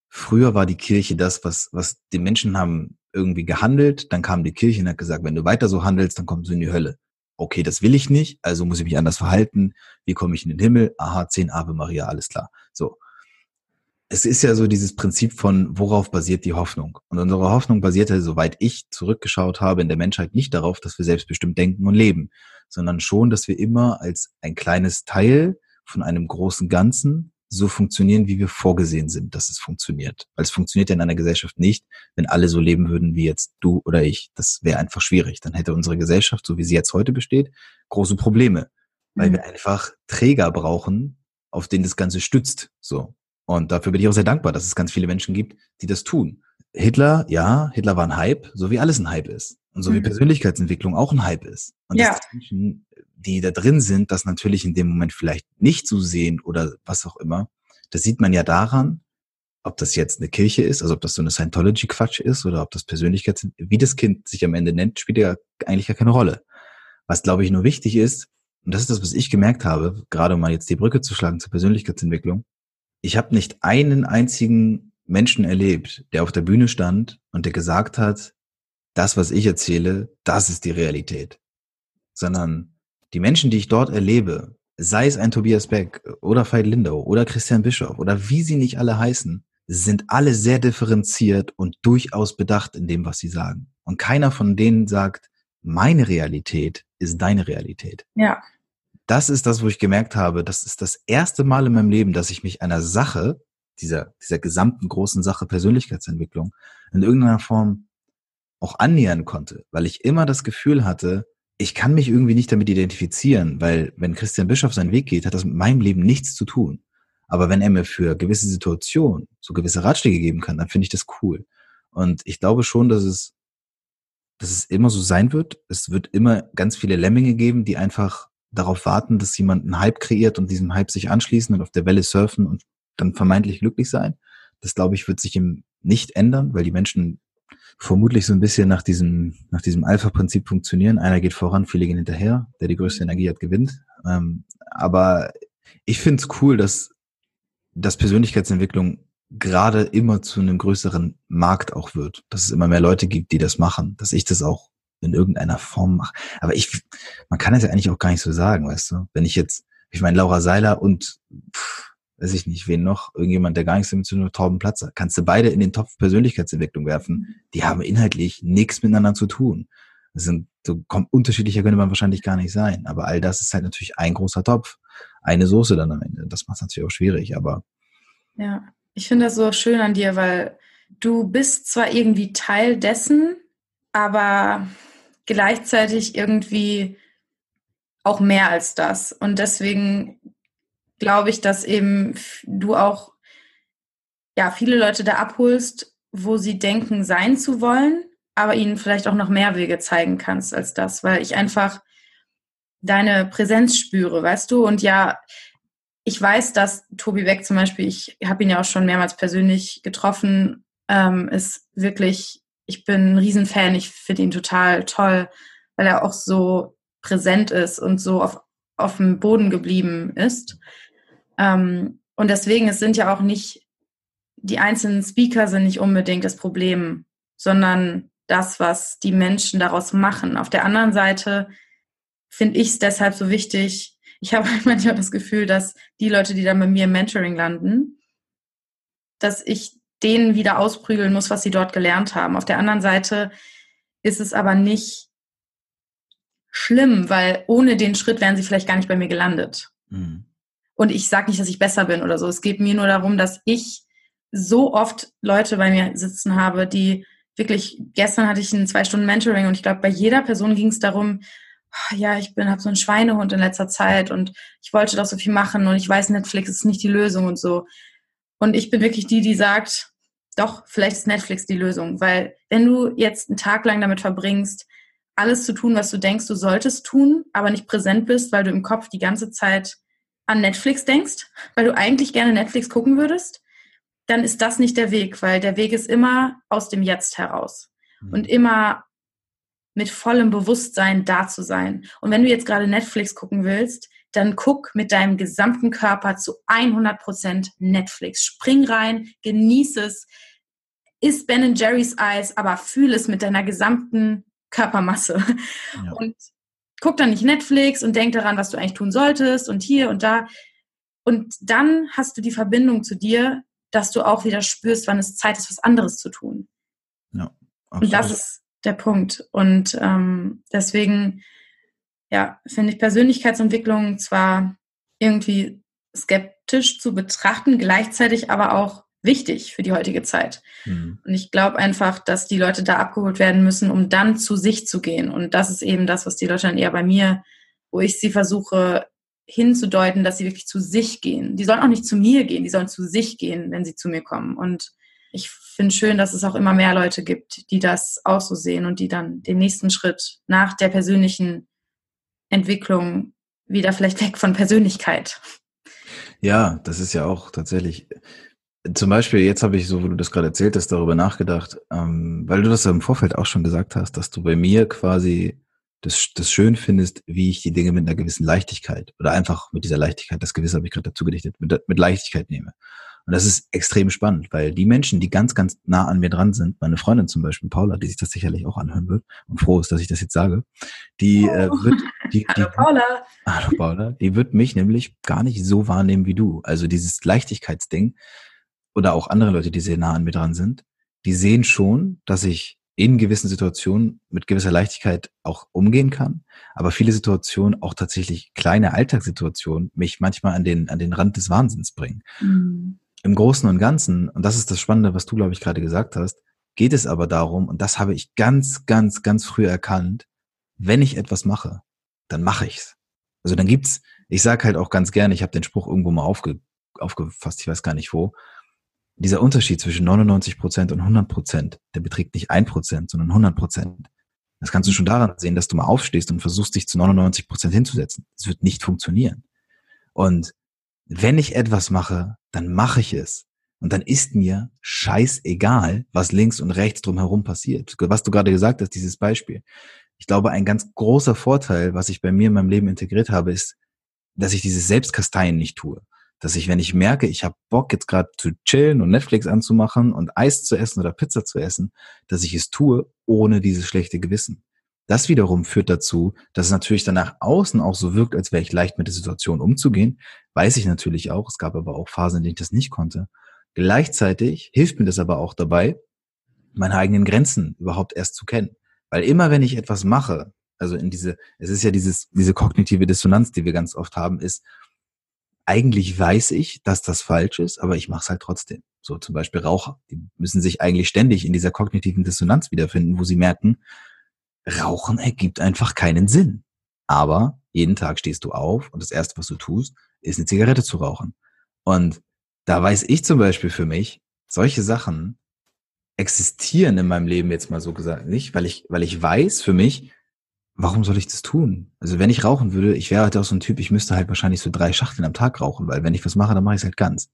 früher war die Kirche das, was, was die Menschen haben irgendwie gehandelt, dann kam die Kirche und hat gesagt, wenn du weiter so handelst, dann kommst du in die Hölle okay, das will ich nicht, also muss ich mich anders verhalten. Wie komme ich in den Himmel? Aha, zehn Ave Maria, alles klar. So. Es ist ja so dieses Prinzip von, worauf basiert die Hoffnung? Und unsere Hoffnung basierte, soweit ich zurückgeschaut habe, in der Menschheit nicht darauf, dass wir selbstbestimmt denken und leben, sondern schon, dass wir immer als ein kleines Teil von einem großen Ganzen so funktionieren, wie wir vorgesehen sind, dass es funktioniert. Weil es funktioniert ja in einer Gesellschaft nicht, wenn alle so leben würden wie jetzt du oder ich. Das wäre einfach schwierig. Dann hätte unsere Gesellschaft, so wie sie jetzt heute besteht, große Probleme, weil mhm. wir einfach Träger brauchen, auf denen das Ganze stützt. So. Und dafür bin ich auch sehr dankbar, dass es ganz viele Menschen gibt, die das tun. Hitler, ja, Hitler war ein Hype, so wie alles ein Hype ist. Und so mhm. wie Persönlichkeitsentwicklung auch ein Hype ist. Und ja. dass Menschen die da drin sind, das natürlich in dem Moment vielleicht nicht zu sehen oder was auch immer. Das sieht man ja daran, ob das jetzt eine Kirche ist, also ob das so eine Scientology-Quatsch ist oder ob das Persönlichkeits, wie das Kind sich am Ende nennt, spielt ja eigentlich gar keine Rolle. Was glaube ich nur wichtig ist, und das ist das, was ich gemerkt habe, gerade um mal jetzt die Brücke zu schlagen zur Persönlichkeitsentwicklung. Ich habe nicht einen einzigen Menschen erlebt, der auf der Bühne stand und der gesagt hat, das, was ich erzähle, das ist die Realität. Sondern die Menschen, die ich dort erlebe, sei es ein Tobias Beck oder Veit Lindau oder Christian Bischof oder wie sie nicht alle heißen, sind alle sehr differenziert und durchaus bedacht in dem, was sie sagen. Und keiner von denen sagt, meine Realität ist deine Realität. Ja. Das ist das, wo ich gemerkt habe, das ist das erste Mal in meinem Leben, dass ich mich einer Sache, dieser, dieser gesamten großen Sache Persönlichkeitsentwicklung, in irgendeiner Form auch annähern konnte, weil ich immer das Gefühl hatte, ich kann mich irgendwie nicht damit identifizieren, weil wenn Christian Bischof seinen Weg geht, hat das mit meinem Leben nichts zu tun. Aber wenn er mir für gewisse Situationen so gewisse Ratschläge geben kann, dann finde ich das cool. Und ich glaube schon, dass es, dass es immer so sein wird. Es wird immer ganz viele Lemminge geben, die einfach darauf warten, dass jemand einen Hype kreiert und diesem Hype sich anschließen und auf der Welle surfen und dann vermeintlich glücklich sein. Das glaube ich, wird sich ihm nicht ändern, weil die Menschen vermutlich so ein bisschen nach diesem, nach diesem Alpha-Prinzip funktionieren. Einer geht voran, viele gehen hinterher. Der die größte Energie hat, gewinnt. Ähm, aber ich finde es cool, dass, dass Persönlichkeitsentwicklung gerade immer zu einem größeren Markt auch wird. Dass es immer mehr Leute gibt, die das machen. Dass ich das auch in irgendeiner Form mache. Aber ich, man kann es ja eigentlich auch gar nicht so sagen, weißt du? Wenn ich jetzt, ich meine, Laura Seiler und pff, weiß ich nicht, wen noch, irgendjemand, der gar nichts damit zu tun hat, Torben Platzer. Kannst du beide in den Topf Persönlichkeitsentwicklung werfen. Die haben inhaltlich nichts miteinander zu tun. Das sind so unterschiedlicher könnte man wahrscheinlich gar nicht sein. Aber all das ist halt natürlich ein großer Topf. Eine Soße dann am Ende. Das macht es natürlich auch schwierig, aber. Ja, ich finde das so schön an dir, weil du bist zwar irgendwie Teil dessen, aber gleichzeitig irgendwie auch mehr als das. Und deswegen glaube ich, dass eben du auch ja viele Leute da abholst, wo sie denken, sein zu wollen, aber ihnen vielleicht auch noch mehr Wege zeigen kannst als das, weil ich einfach deine Präsenz spüre, weißt du? Und ja, ich weiß, dass Tobi Beck zum Beispiel, ich habe ihn ja auch schon mehrmals persönlich getroffen, ähm, ist wirklich, ich bin ein Riesenfan, ich finde ihn total toll, weil er auch so präsent ist und so auf, auf dem Boden geblieben ist. Ähm, und deswegen, es sind ja auch nicht, die einzelnen Speaker sind nicht unbedingt das Problem, sondern das, was die Menschen daraus machen. Auf der anderen Seite finde ich es deshalb so wichtig, ich habe manchmal das Gefühl, dass die Leute, die dann bei mir im Mentoring landen, dass ich denen wieder ausprügeln muss, was sie dort gelernt haben. Auf der anderen Seite ist es aber nicht schlimm, weil ohne den Schritt wären sie vielleicht gar nicht bei mir gelandet. Mhm. Und ich sage nicht, dass ich besser bin oder so. Es geht mir nur darum, dass ich so oft Leute bei mir sitzen habe, die wirklich, gestern hatte ich ein zwei Stunden Mentoring und ich glaube, bei jeder Person ging es darum, ja, ich bin habe so ein Schweinehund in letzter Zeit und ich wollte doch so viel machen und ich weiß, Netflix ist nicht die Lösung und so. Und ich bin wirklich die, die sagt, doch, vielleicht ist Netflix die Lösung, weil wenn du jetzt einen Tag lang damit verbringst, alles zu tun, was du denkst, du solltest tun, aber nicht präsent bist, weil du im Kopf die ganze Zeit an Netflix denkst, weil du eigentlich gerne Netflix gucken würdest, dann ist das nicht der Weg, weil der Weg ist immer aus dem Jetzt heraus mhm. und immer mit vollem Bewusstsein da zu sein. Und wenn du jetzt gerade Netflix gucken willst, dann guck mit deinem gesamten Körper zu 100% Netflix. Spring rein, genieß es, isst Ben Jerry's Eis, aber fühl es mit deiner gesamten Körpermasse. Ja. Und guck dann nicht Netflix und denk daran, was du eigentlich tun solltest und hier und da. Und dann hast du die Verbindung zu dir, dass du auch wieder spürst, wann es Zeit ist, was anderes zu tun. Ja, absolut. Und das ist der Punkt. Und ähm, deswegen, ja, finde ich Persönlichkeitsentwicklung zwar irgendwie skeptisch zu betrachten, gleichzeitig aber auch wichtig für die heutige Zeit. Mhm. Und ich glaube einfach, dass die Leute da abgeholt werden müssen, um dann zu sich zu gehen. Und das ist eben das, was die Leute dann eher bei mir, wo ich sie versuche hinzudeuten, dass sie wirklich zu sich gehen. Die sollen auch nicht zu mir gehen, die sollen zu sich gehen, wenn sie zu mir kommen. Und ich finde schön, dass es auch immer mehr Leute gibt, die das auch so sehen und die dann den nächsten Schritt nach der persönlichen Entwicklung wieder vielleicht weg von Persönlichkeit. Ja, das ist ja auch tatsächlich. Zum Beispiel, jetzt habe ich, so wie du das gerade erzählt hast, darüber nachgedacht, ähm, weil du das im Vorfeld auch schon gesagt hast, dass du bei mir quasi das, das schön findest, wie ich die Dinge mit einer gewissen Leichtigkeit oder einfach mit dieser Leichtigkeit, das Gewisse habe ich gerade dazu gedichtet, mit, mit Leichtigkeit nehme. Und das ist extrem spannend, weil die Menschen, die ganz, ganz nah an mir dran sind, meine Freundin zum Beispiel, Paula, die sich das sicherlich auch anhören wird und froh ist, dass ich das jetzt sage, die oh. äh, wird, die, hallo die, Paula. Hallo Paula, die wird mich nämlich gar nicht so wahrnehmen wie du. Also dieses Leichtigkeitsding oder auch andere Leute, die sehr nah an mir dran sind, die sehen schon, dass ich in gewissen Situationen mit gewisser Leichtigkeit auch umgehen kann, aber viele Situationen, auch tatsächlich kleine Alltagssituationen, mich manchmal an den, an den Rand des Wahnsinns bringen. Mhm. Im Großen und Ganzen, und das ist das Spannende, was du, glaube ich, gerade gesagt hast, geht es aber darum, und das habe ich ganz, ganz, ganz früh erkannt, wenn ich etwas mache, dann mache ich's. Also dann gibt's, ich sage halt auch ganz gerne, ich habe den Spruch irgendwo mal aufge, aufgefasst, ich weiß gar nicht wo, dieser Unterschied zwischen 99 Prozent und 100 Prozent, der beträgt nicht ein Prozent, sondern 100 Prozent. Das kannst du schon daran sehen, dass du mal aufstehst und versuchst, dich zu 99 Prozent hinzusetzen. Das wird nicht funktionieren. Und wenn ich etwas mache, dann mache ich es. Und dann ist mir scheißegal, was links und rechts drumherum passiert. Was du gerade gesagt hast, dieses Beispiel. Ich glaube, ein ganz großer Vorteil, was ich bei mir in meinem Leben integriert habe, ist, dass ich dieses Selbstkasteien nicht tue. Dass ich, wenn ich merke, ich habe Bock jetzt gerade zu chillen und Netflix anzumachen und Eis zu essen oder Pizza zu essen, dass ich es tue, ohne dieses schlechte Gewissen. Das wiederum führt dazu, dass es natürlich dann nach außen auch so wirkt, als wäre ich leicht mit der Situation umzugehen. Weiß ich natürlich auch. Es gab aber auch Phasen, in denen ich das nicht konnte. Gleichzeitig hilft mir das aber auch dabei, meine eigenen Grenzen überhaupt erst zu kennen. Weil immer wenn ich etwas mache, also in diese, es ist ja dieses, diese kognitive Dissonanz, die wir ganz oft haben, ist, eigentlich weiß ich, dass das falsch ist, aber ich mache es halt trotzdem. So zum Beispiel Raucher, die müssen sich eigentlich ständig in dieser kognitiven Dissonanz wiederfinden, wo sie merken, Rauchen ergibt einfach keinen Sinn. Aber jeden Tag stehst du auf und das Erste, was du tust, ist eine Zigarette zu rauchen. Und da weiß ich zum Beispiel für mich, solche Sachen existieren in meinem Leben jetzt mal so gesagt nicht, weil ich, weil ich weiß für mich, warum soll ich das tun? Also wenn ich rauchen würde, ich wäre halt auch so ein Typ, ich müsste halt wahrscheinlich so drei Schachteln am Tag rauchen, weil wenn ich was mache, dann mache ich es halt ganz.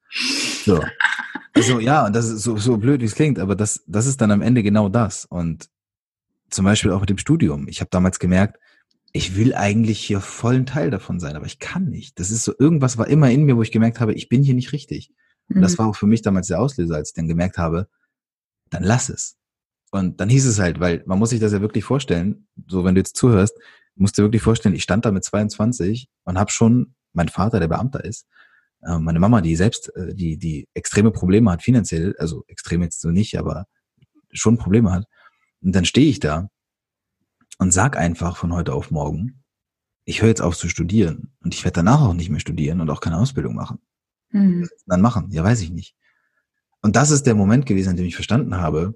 So. Also ja, und das ist so, so blöd, wie es klingt, aber das, das ist dann am Ende genau das. Und zum Beispiel auch mit dem Studium. Ich habe damals gemerkt, ich will eigentlich hier vollen Teil davon sein, aber ich kann nicht. Das ist so, irgendwas war immer in mir, wo ich gemerkt habe, ich bin hier nicht richtig. Und das mhm. war auch für mich damals der Auslöser, als ich dann gemerkt habe, dann lass es. Und dann hieß es halt, weil man muss sich das ja wirklich vorstellen, so wenn du jetzt zuhörst, musst du wirklich vorstellen, ich stand da mit 22 und habe schon, mein Vater, der Beamter ist, äh, meine Mama, die selbst, äh, die, die extreme Probleme hat finanziell, also extrem jetzt so nicht, aber schon Probleme hat. Und dann stehe ich da und sag einfach von heute auf morgen, ich höre jetzt auf zu studieren und ich werde danach auch nicht mehr studieren und auch keine Ausbildung machen. Mhm. Dann machen, ja, weiß ich nicht. Und das ist der Moment gewesen, in dem ich verstanden habe,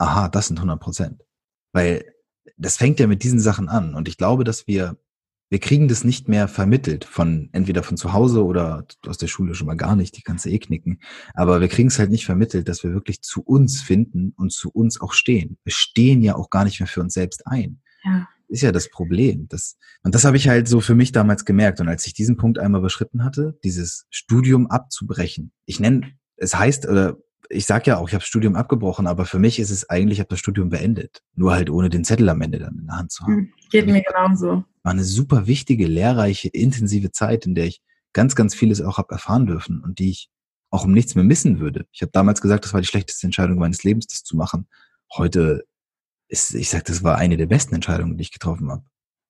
aha, das sind 100 Prozent. Weil das fängt ja mit diesen Sachen an. Und ich glaube, dass wir, wir kriegen das nicht mehr vermittelt von, entweder von zu Hause oder aus der Schule schon mal gar nicht, die kannst du eh knicken. Aber wir kriegen es halt nicht vermittelt, dass wir wirklich zu uns finden und zu uns auch stehen. Wir stehen ja auch gar nicht mehr für uns selbst ein. Ja. Ist ja das Problem. Das, und das habe ich halt so für mich damals gemerkt. Und als ich diesen Punkt einmal überschritten hatte, dieses Studium abzubrechen. Ich nenne, es heißt, oder ich sag ja auch, ich habe Studium abgebrochen, aber für mich ist es eigentlich, ich habe das Studium beendet. Nur halt ohne den Zettel am Ende dann in der Hand zu haben. Hm, geht mir genauso. War eine super wichtige, lehrreiche, intensive Zeit, in der ich ganz, ganz vieles auch habe erfahren dürfen und die ich auch um nichts mehr missen würde. Ich habe damals gesagt, das war die schlechteste Entscheidung meines Lebens, das zu machen. Heute ist, ich sag, das war eine der besten Entscheidungen, die ich getroffen habe.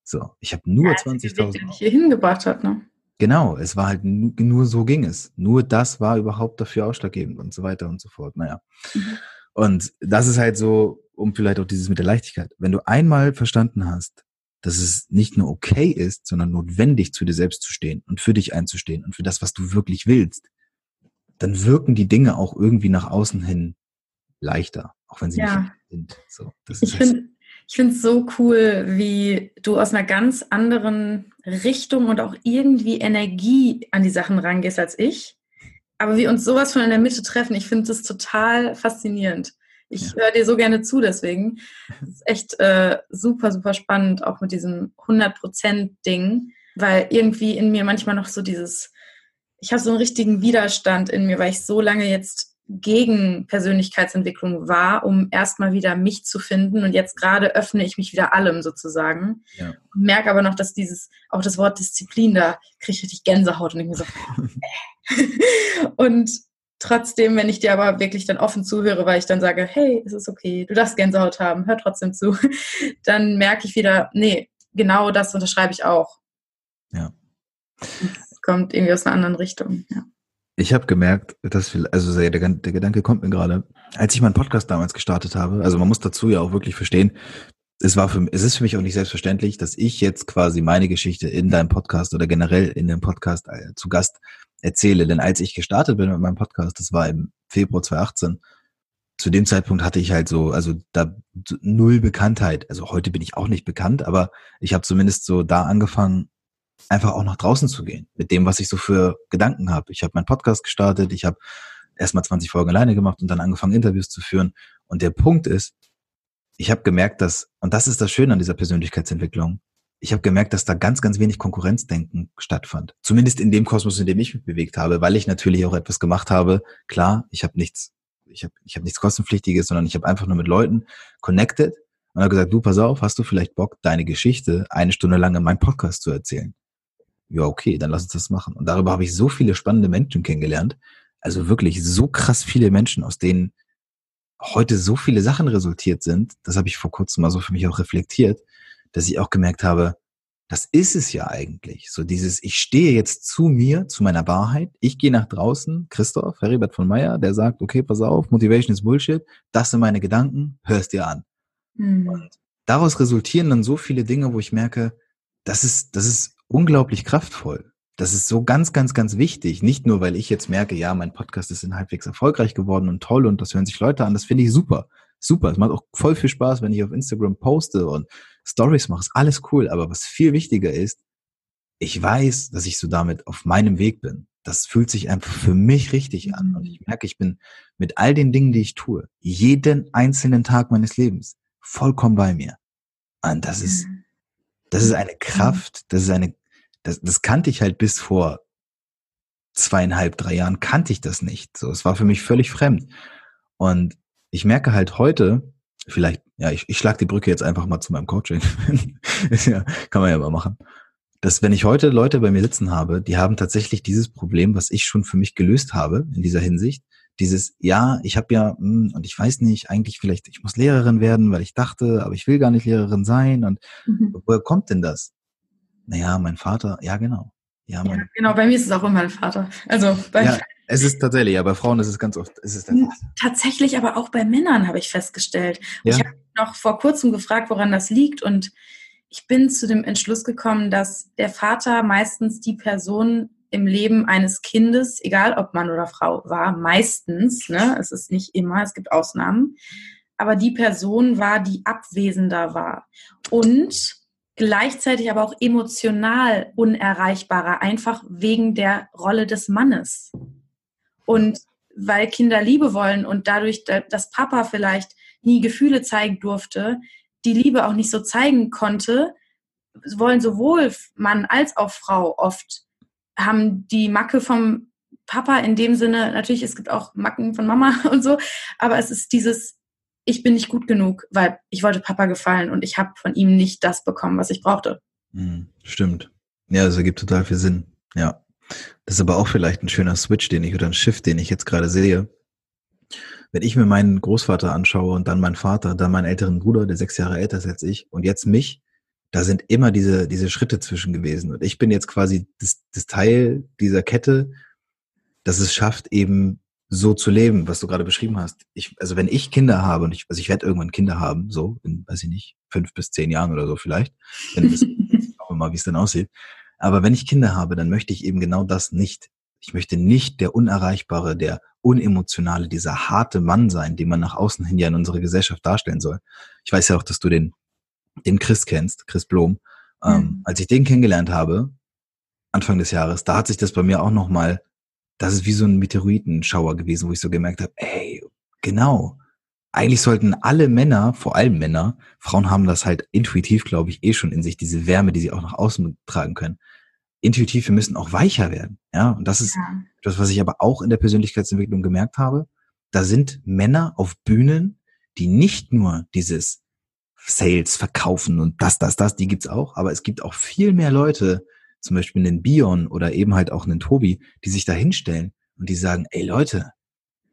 So, ich habe nur ja, 20.000. Der dich hier hingebracht hat, ne? Genau, es war halt nur, so ging es. Nur das war überhaupt dafür ausschlaggebend und so weiter und so fort. Naja. Mhm. Und das ist halt so, um vielleicht auch dieses mit der Leichtigkeit. Wenn du einmal verstanden hast, dass es nicht nur okay ist, sondern notwendig zu dir selbst zu stehen und für dich einzustehen und für das, was du wirklich willst, dann wirken die Dinge auch irgendwie nach außen hin leichter, auch wenn sie ja. nicht sind. So, das ich finde ich finde es so cool, wie du aus einer ganz anderen Richtung und auch irgendwie Energie an die Sachen rangehst als ich. Aber wir uns sowas von in der Mitte treffen, ich finde das total faszinierend. Ich ja. höre dir so gerne zu, deswegen. Das ist echt äh, super, super spannend, auch mit diesem 100%-Ding, weil irgendwie in mir manchmal noch so dieses, ich habe so einen richtigen Widerstand in mir, weil ich so lange jetzt gegen Persönlichkeitsentwicklung war, um erstmal wieder mich zu finden. Und jetzt gerade öffne ich mich wieder allem sozusagen. Ja. Und merke aber noch, dass dieses, auch das Wort Disziplin, da kriege ich richtig Gänsehaut und ich mir so, und trotzdem, wenn ich dir aber wirklich dann offen zuhöre, weil ich dann sage, hey, es ist okay, du darfst Gänsehaut haben, hör trotzdem zu, dann merke ich wieder, nee, genau das unterschreibe ich auch. Ja. Es kommt irgendwie aus einer anderen Richtung, ja. Ich habe gemerkt, dass wir, also der, der Gedanke kommt mir gerade, als ich meinen Podcast damals gestartet habe, also man muss dazu ja auch wirklich verstehen, es war für es ist für mich auch nicht selbstverständlich, dass ich jetzt quasi meine Geschichte in deinem Podcast oder generell in dem Podcast äh, zu Gast erzähle. Denn als ich gestartet bin mit meinem Podcast, das war im Februar 2018, zu dem Zeitpunkt hatte ich halt so, also da null Bekanntheit. Also heute bin ich auch nicht bekannt, aber ich habe zumindest so da angefangen, einfach auch nach draußen zu gehen mit dem, was ich so für Gedanken habe. Ich habe meinen Podcast gestartet, ich habe erstmal 20 Folgen alleine gemacht und dann angefangen, Interviews zu führen. Und der Punkt ist, ich habe gemerkt, dass, und das ist das Schöne an dieser Persönlichkeitsentwicklung, ich habe gemerkt, dass da ganz, ganz wenig Konkurrenzdenken stattfand. Zumindest in dem Kosmos, in dem ich mich bewegt habe, weil ich natürlich auch etwas gemacht habe. Klar, ich habe nichts, ich habe ich hab nichts kostenpflichtiges, sondern ich habe einfach nur mit Leuten connected und habe gesagt, du pass auf, hast du vielleicht Bock, deine Geschichte eine Stunde lang in meinem Podcast zu erzählen? Ja, okay, dann lass uns das machen. Und darüber habe ich so viele spannende Menschen kennengelernt. Also wirklich so krass viele Menschen, aus denen heute so viele Sachen resultiert sind. Das habe ich vor kurzem mal so für mich auch reflektiert, dass ich auch gemerkt habe, das ist es ja eigentlich. So dieses, ich stehe jetzt zu mir, zu meiner Wahrheit. Ich gehe nach draußen. Christoph, Heribert von Meyer, der sagt, okay, pass auf, Motivation ist Bullshit. Das sind meine Gedanken. Hörst dir an. Mhm. Und daraus resultieren dann so viele Dinge, wo ich merke, das ist, das ist unglaublich kraftvoll. Das ist so ganz, ganz, ganz wichtig. Nicht nur, weil ich jetzt merke, ja, mein Podcast ist in halbwegs erfolgreich geworden und toll und das hören sich Leute an. Das finde ich super. Super. Es macht auch voll viel Spaß, wenn ich auf Instagram poste und Stories mache. Ist alles cool. Aber was viel wichtiger ist, ich weiß, dass ich so damit auf meinem Weg bin. Das fühlt sich einfach für mich richtig an. Und ich merke, ich bin mit all den Dingen, die ich tue, jeden einzelnen Tag meines Lebens vollkommen bei mir. Und das ist, Das ist eine Kraft, das ist eine, das, das kannte ich halt bis vor zweieinhalb, drei Jahren kannte ich das nicht. So, es war für mich völlig fremd. Und ich merke halt heute, vielleicht, ja, ich, ich schlag die Brücke jetzt einfach mal zu meinem Coaching. ja, kann man ja mal machen. Dass wenn ich heute Leute bei mir sitzen habe, die haben tatsächlich dieses Problem, was ich schon für mich gelöst habe in dieser Hinsicht. Dieses, ja, ich habe ja, hm, und ich weiß nicht, eigentlich vielleicht, ich muss Lehrerin werden, weil ich dachte, aber ich will gar nicht Lehrerin sein. Und mhm. woher kommt denn das? Naja, mein Vater, ja, genau. Ja, ja, genau, bei mir ist es auch immer mein Vater. Also bei ja, es ist tatsächlich, ja, bei Frauen ist es ganz oft. Ist es tatsächlich, aber auch bei Männern habe ich festgestellt. Ja. Ich habe noch vor kurzem gefragt, woran das liegt und ich bin zu dem Entschluss gekommen, dass der Vater meistens die Person im Leben eines Kindes, egal ob Mann oder Frau war, meistens, ne, es ist nicht immer, es gibt Ausnahmen, aber die Person war, die abwesender war. Und gleichzeitig aber auch emotional unerreichbarer, einfach wegen der Rolle des Mannes. Und weil Kinder Liebe wollen und dadurch, dass Papa vielleicht nie Gefühle zeigen durfte, die Liebe auch nicht so zeigen konnte, wollen sowohl Mann als auch Frau oft haben die Macke vom Papa in dem Sinne, natürlich, es gibt auch Macken von Mama und so, aber es ist dieses, ich bin nicht gut genug, weil ich wollte Papa gefallen und ich habe von ihm nicht das bekommen, was ich brauchte. Hm, stimmt. Ja, das ergibt total viel Sinn. Ja. Das ist aber auch vielleicht ein schöner Switch, den ich oder ein Shift, den ich jetzt gerade sehe. Wenn ich mir meinen Großvater anschaue und dann meinen Vater, dann meinen älteren Bruder, der sechs Jahre älter ist als ich, und jetzt mich, da sind immer diese, diese Schritte zwischen gewesen. Und ich bin jetzt quasi das, das Teil dieser Kette, dass es schafft, eben so zu leben, was du gerade beschrieben hast. Ich, also wenn ich Kinder habe und ich, also ich werde irgendwann Kinder haben, so in, weiß ich nicht, fünf bis zehn Jahren oder so vielleicht, wenn das, schauen wir mal, wie es dann aussieht. Aber wenn ich Kinder habe, dann möchte ich eben genau das nicht. Ich möchte nicht der unerreichbare, der unemotionale, dieser harte Mann sein, den man nach außen hin ja in unserer Gesellschaft darstellen soll. Ich weiß ja auch, dass du den, den Chris kennst, Chris Blom. Ähm, mhm. als ich den kennengelernt habe, Anfang des Jahres, da hat sich das bei mir auch nochmal das ist wie so ein Meteoritenschauer gewesen, wo ich so gemerkt habe, ey, genau. Eigentlich sollten alle Männer, vor allem Männer, Frauen haben das halt intuitiv, glaube ich, eh schon in sich, diese Wärme, die sie auch nach außen tragen können. Intuitiv, wir müssen auch weicher werden. Ja, und das ist ja. das, was ich aber auch in der Persönlichkeitsentwicklung gemerkt habe. Da sind Männer auf Bühnen, die nicht nur dieses Sales verkaufen und das, das, das, die gibt's auch, aber es gibt auch viel mehr Leute, zum Beispiel einen Bion oder eben halt auch einen Tobi, die sich da hinstellen und die sagen, ey Leute,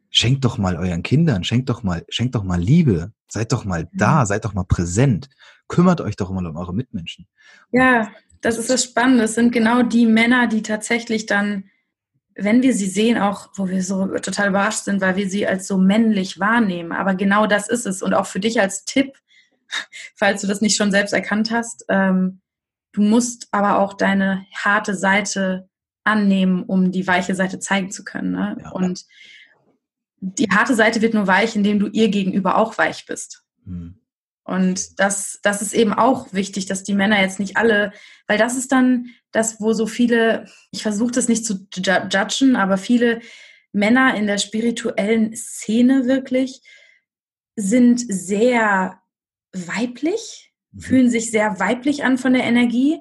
schenkt doch mal euren Kindern, schenkt doch mal, schenkt doch mal Liebe, seid doch mal da, seid doch mal präsent, kümmert euch doch mal um eure Mitmenschen. Ja, das ist das Spannende. Es sind genau die Männer, die tatsächlich dann, wenn wir sie sehen, auch, wo wir so total überrascht sind, weil wir sie als so männlich wahrnehmen. Aber genau das ist es. Und auch für dich als Tipp, falls du das nicht schon selbst erkannt hast, ähm, Du musst aber auch deine harte Seite annehmen, um die weiche Seite zeigen zu können. Ne? Ja. Und die harte Seite wird nur weich, indem du ihr gegenüber auch weich bist. Mhm. Und das, das ist eben auch wichtig, dass die Männer jetzt nicht alle, weil das ist dann das, wo so viele, ich versuche das nicht zu judgen, aber viele Männer in der spirituellen Szene wirklich sind sehr weiblich. Fühlen sich sehr weiblich an von der Energie.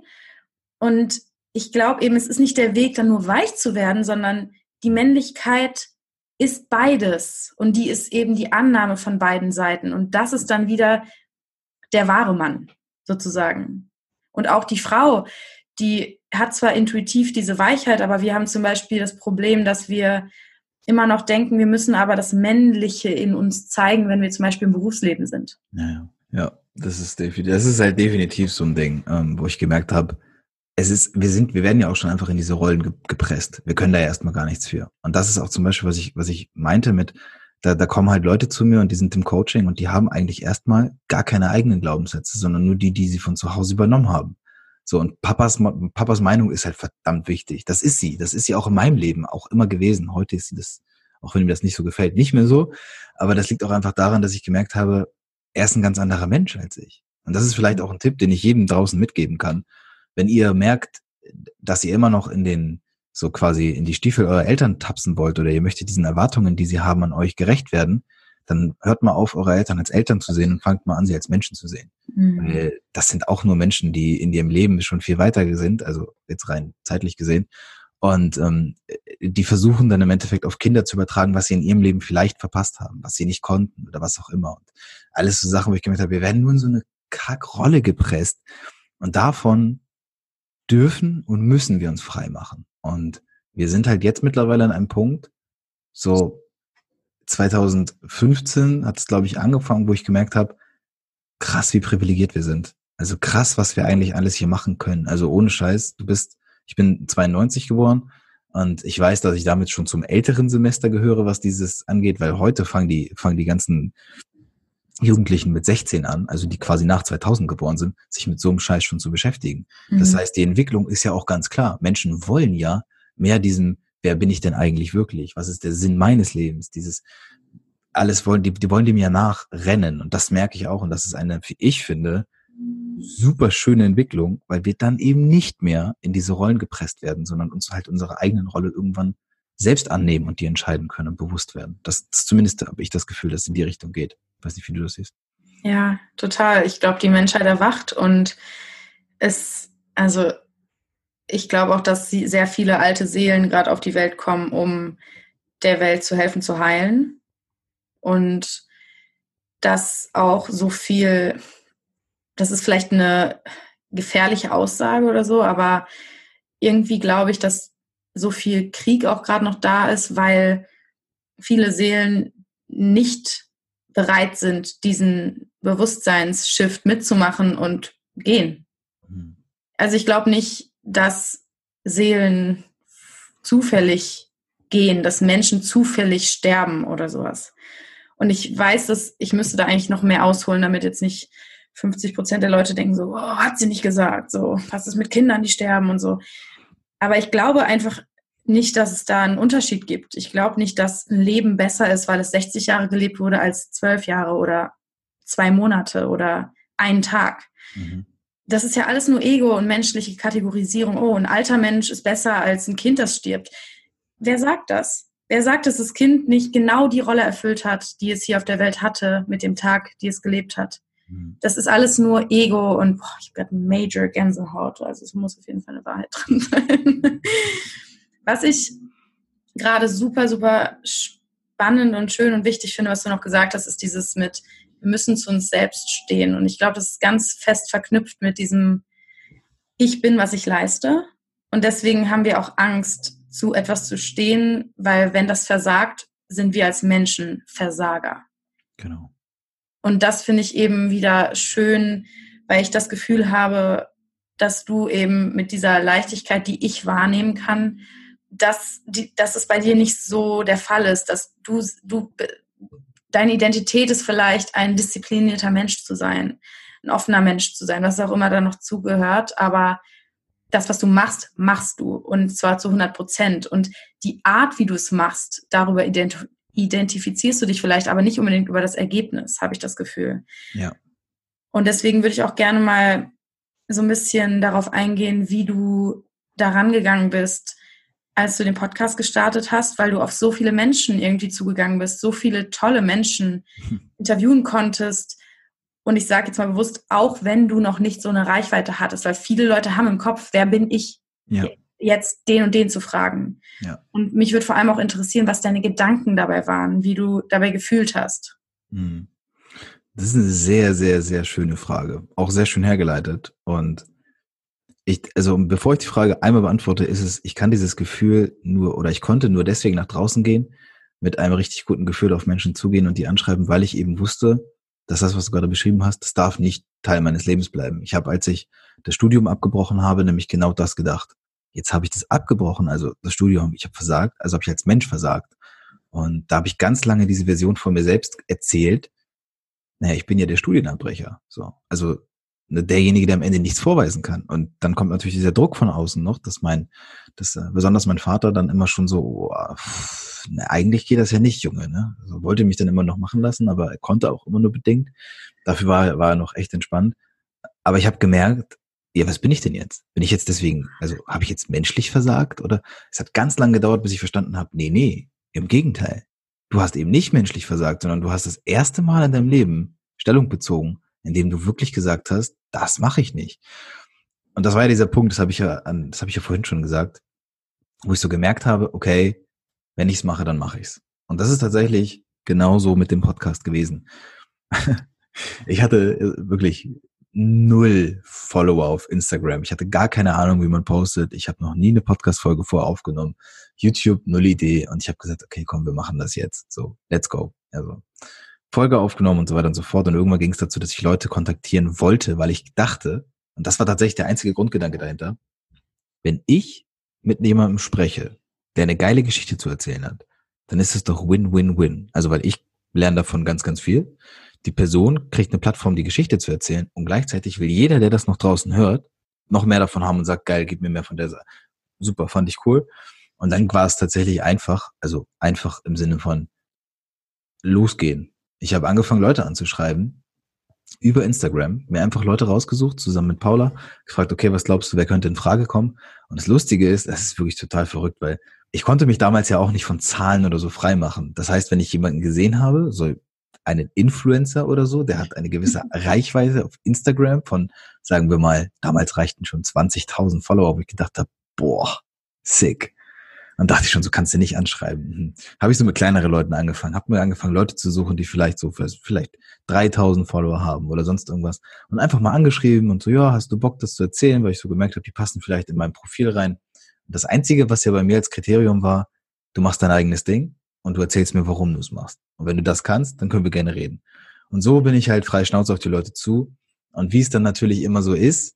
Und ich glaube eben, es ist nicht der Weg, dann nur weich zu werden, sondern die Männlichkeit ist beides. Und die ist eben die Annahme von beiden Seiten. Und das ist dann wieder der wahre Mann, sozusagen. Und auch die Frau, die hat zwar intuitiv diese Weichheit, aber wir haben zum Beispiel das Problem, dass wir immer noch denken, wir müssen aber das Männliche in uns zeigen, wenn wir zum Beispiel im Berufsleben sind. Ja, ja. Das ist definitiv, das ist halt definitiv so ein Ding, ähm, wo ich gemerkt habe, es ist, wir sind, wir werden ja auch schon einfach in diese Rollen ge gepresst. Wir können da ja erstmal gar nichts für. Und das ist auch zum Beispiel, was ich, was ich meinte mit, da, da kommen halt Leute zu mir und die sind im Coaching und die haben eigentlich erstmal gar keine eigenen Glaubenssätze, sondern nur die, die sie von zu Hause übernommen haben. So, und Papas, Papas Meinung ist halt verdammt wichtig. Das ist sie. Das ist sie auch in meinem Leben auch immer gewesen. Heute ist sie das, auch wenn mir das nicht so gefällt, nicht mehr so. Aber das liegt auch einfach daran, dass ich gemerkt habe, er ist ein ganz anderer Mensch als ich. Und das ist vielleicht auch ein Tipp, den ich jedem draußen mitgeben kann. Wenn ihr merkt, dass ihr immer noch in den, so quasi in die Stiefel eurer Eltern tapsen wollt oder ihr möchtet diesen Erwartungen, die sie haben, an euch gerecht werden, dann hört mal auf, eure Eltern als Eltern zu sehen und fangt mal an, sie als Menschen zu sehen. Mhm. Weil das sind auch nur Menschen, die in ihrem Leben schon viel weiter sind, also jetzt rein zeitlich gesehen. Und ähm, die versuchen dann im Endeffekt auf Kinder zu übertragen, was sie in ihrem Leben vielleicht verpasst haben, was sie nicht konnten oder was auch immer. Und alles so Sachen, wo ich gemerkt habe, wir werden nur in so eine Kackrolle gepresst. Und davon dürfen und müssen wir uns frei machen. Und wir sind halt jetzt mittlerweile an einem Punkt, so 2015 hat es, glaube ich, angefangen, wo ich gemerkt habe, krass, wie privilegiert wir sind. Also krass, was wir eigentlich alles hier machen können. Also ohne Scheiß, du bist, ich bin 92 geboren und ich weiß, dass ich damit schon zum älteren Semester gehöre, was dieses angeht, weil heute fangen die, fangen die ganzen Jugendlichen mit 16 an, also die quasi nach 2000 geboren sind, sich mit so einem Scheiß schon zu beschäftigen. Mhm. Das heißt, die Entwicklung ist ja auch ganz klar. Menschen wollen ja mehr diesen, wer bin ich denn eigentlich wirklich? Was ist der Sinn meines Lebens? Dieses, alles wollen, die, die wollen dem ja nachrennen. Und das merke ich auch. Und das ist eine, wie ich finde, super schöne Entwicklung, weil wir dann eben nicht mehr in diese Rollen gepresst werden, sondern uns halt unsere eigenen Rolle irgendwann selbst annehmen und die entscheiden können und bewusst werden. Das, das zumindest habe ich das Gefühl, dass es in die Richtung geht. Ich weiß nicht, wie du das siehst. Ja, total. Ich glaube, die Menschheit erwacht und es, also ich glaube auch, dass sehr viele alte Seelen gerade auf die Welt kommen, um der Welt zu helfen, zu heilen. Und dass auch so viel, das ist vielleicht eine gefährliche Aussage oder so, aber irgendwie glaube ich, dass so viel Krieg auch gerade noch da ist, weil viele Seelen nicht bereit sind, diesen Bewusstseinsshift mitzumachen und gehen. Mhm. Also ich glaube nicht, dass Seelen zufällig gehen, dass Menschen zufällig sterben oder sowas. Und ich weiß, dass ich müsste da eigentlich noch mehr ausholen, damit jetzt nicht 50 Prozent der Leute denken so, oh, hat sie nicht gesagt, so, was ist mit Kindern, die sterben und so. Aber ich glaube einfach nicht, dass es da einen Unterschied gibt. Ich glaube nicht, dass ein Leben besser ist, weil es 60 Jahre gelebt wurde als 12 Jahre oder zwei Monate oder einen Tag. Mhm. Das ist ja alles nur Ego und menschliche Kategorisierung. Oh, ein alter Mensch ist besser als ein Kind, das stirbt. Wer sagt das? Wer sagt, dass das Kind nicht genau die Rolle erfüllt hat, die es hier auf der Welt hatte, mit dem Tag, die es gelebt hat? Mhm. Das ist alles nur Ego und boah, ich habe Major Gänsehaut. Also es muss auf jeden Fall eine Wahrheit drin sein. Was ich gerade super, super spannend und schön und wichtig finde, was du noch gesagt hast, ist dieses mit, wir müssen zu uns selbst stehen. Und ich glaube, das ist ganz fest verknüpft mit diesem, ich bin, was ich leiste. Und deswegen haben wir auch Angst, zu etwas zu stehen, weil wenn das versagt, sind wir als Menschen Versager. Genau. Und das finde ich eben wieder schön, weil ich das Gefühl habe, dass du eben mit dieser Leichtigkeit, die ich wahrnehmen kann, dass, die, dass es bei dir nicht so der Fall ist, dass du, du, deine Identität ist vielleicht ein disziplinierter Mensch zu sein, ein offener Mensch zu sein, was auch immer da noch zugehört, aber das, was du machst, machst du und zwar zu 100 Prozent. Und die Art, wie du es machst, darüber identifizierst du dich vielleicht, aber nicht unbedingt über das Ergebnis, habe ich das Gefühl. Ja. Und deswegen würde ich auch gerne mal so ein bisschen darauf eingehen, wie du daran gegangen bist, als du den Podcast gestartet hast, weil du auf so viele Menschen irgendwie zugegangen bist, so viele tolle Menschen interviewen konntest. Und ich sage jetzt mal bewusst, auch wenn du noch nicht so eine Reichweite hattest, weil viele Leute haben im Kopf, wer bin ich, ja. Jetzt den und den zu fragen. Ja. Und mich würde vor allem auch interessieren, was deine Gedanken dabei waren, wie du dabei gefühlt hast. Hm. Das ist eine sehr, sehr, sehr schöne Frage. Auch sehr schön hergeleitet. Und ich, also bevor ich die Frage einmal beantworte, ist es, ich kann dieses Gefühl nur oder ich konnte nur deswegen nach draußen gehen, mit einem richtig guten Gefühl auf Menschen zugehen und die anschreiben, weil ich eben wusste, dass das, was du gerade beschrieben hast, das darf nicht Teil meines Lebens bleiben. Ich habe, als ich das Studium abgebrochen habe, nämlich genau das gedacht. Jetzt habe ich das abgebrochen, also das Studium, ich habe versagt, also habe ich als Mensch versagt. Und da habe ich ganz lange diese Version von mir selbst erzählt. Naja, ich bin ja der Studienabbrecher. So, also Ne, derjenige, der am Ende nichts vorweisen kann. Und dann kommt natürlich dieser Druck von außen noch, dass mein, dass äh, besonders mein Vater dann immer schon so, oh, pff, ne, eigentlich geht das ja nicht, Junge. Ne? Also wollte mich dann immer noch machen lassen, aber er konnte auch immer nur bedingt. Dafür war, war er noch echt entspannt. Aber ich habe gemerkt, ja, was bin ich denn jetzt? Bin ich jetzt deswegen, also habe ich jetzt menschlich versagt? Oder es hat ganz lange gedauert, bis ich verstanden habe, nee, nee, im Gegenteil. du hast eben nicht menschlich versagt, sondern du hast das erste Mal in deinem Leben Stellung bezogen, indem du wirklich gesagt hast, das mache ich nicht. Und das war ja dieser Punkt, das habe ich ja, das habe ich ja vorhin schon gesagt, wo ich so gemerkt habe, okay, wenn ich es mache, dann mache ich es. Und das ist tatsächlich genauso mit dem Podcast gewesen. ich hatte äh, wirklich null Follower auf Instagram. Ich hatte gar keine Ahnung, wie man postet. Ich habe noch nie eine Podcast-Folge vorher aufgenommen. YouTube, null Idee. Und ich habe gesagt, okay, komm, wir machen das jetzt. So, let's go. Also Folge aufgenommen und so weiter und so fort. Und irgendwann ging es dazu, dass ich Leute kontaktieren wollte, weil ich dachte, und das war tatsächlich der einzige Grundgedanke dahinter, wenn ich mit jemandem spreche, der eine geile Geschichte zu erzählen hat, dann ist es doch Win-Win-Win. Also weil ich lerne davon ganz, ganz viel. Die Person kriegt eine Plattform, die Geschichte zu erzählen und gleichzeitig will jeder, der das noch draußen hört, noch mehr davon haben und sagt, geil, gib mir mehr von der Seite. Super, fand ich cool. Und dann war es tatsächlich einfach, also einfach im Sinne von losgehen. Ich habe angefangen, Leute anzuschreiben über Instagram, mir einfach Leute rausgesucht, zusammen mit Paula, gefragt, okay, was glaubst du, wer könnte in Frage kommen? Und das Lustige ist, das ist wirklich total verrückt, weil ich konnte mich damals ja auch nicht von Zahlen oder so frei machen. Das heißt, wenn ich jemanden gesehen habe, so einen Influencer oder so, der hat eine gewisse Reichweite auf Instagram von, sagen wir mal, damals reichten schon 20.000 Follower, wo ich gedacht habe, boah, sick. Dann dachte ich schon, so kannst du nicht anschreiben. Hm. Habe ich so mit kleineren Leuten angefangen, habe mir angefangen, Leute zu suchen, die vielleicht so vielleicht 3000 Follower haben oder sonst irgendwas und einfach mal angeschrieben und so, ja, hast du Bock, das zu erzählen, weil ich so gemerkt habe, die passen vielleicht in mein Profil rein. Und das Einzige, was ja bei mir als Kriterium war, du machst dein eigenes Ding und du erzählst mir, warum du es machst. Und wenn du das kannst, dann können wir gerne reden. Und so bin ich halt frei Schnauze auf die Leute zu. Und wie es dann natürlich immer so ist,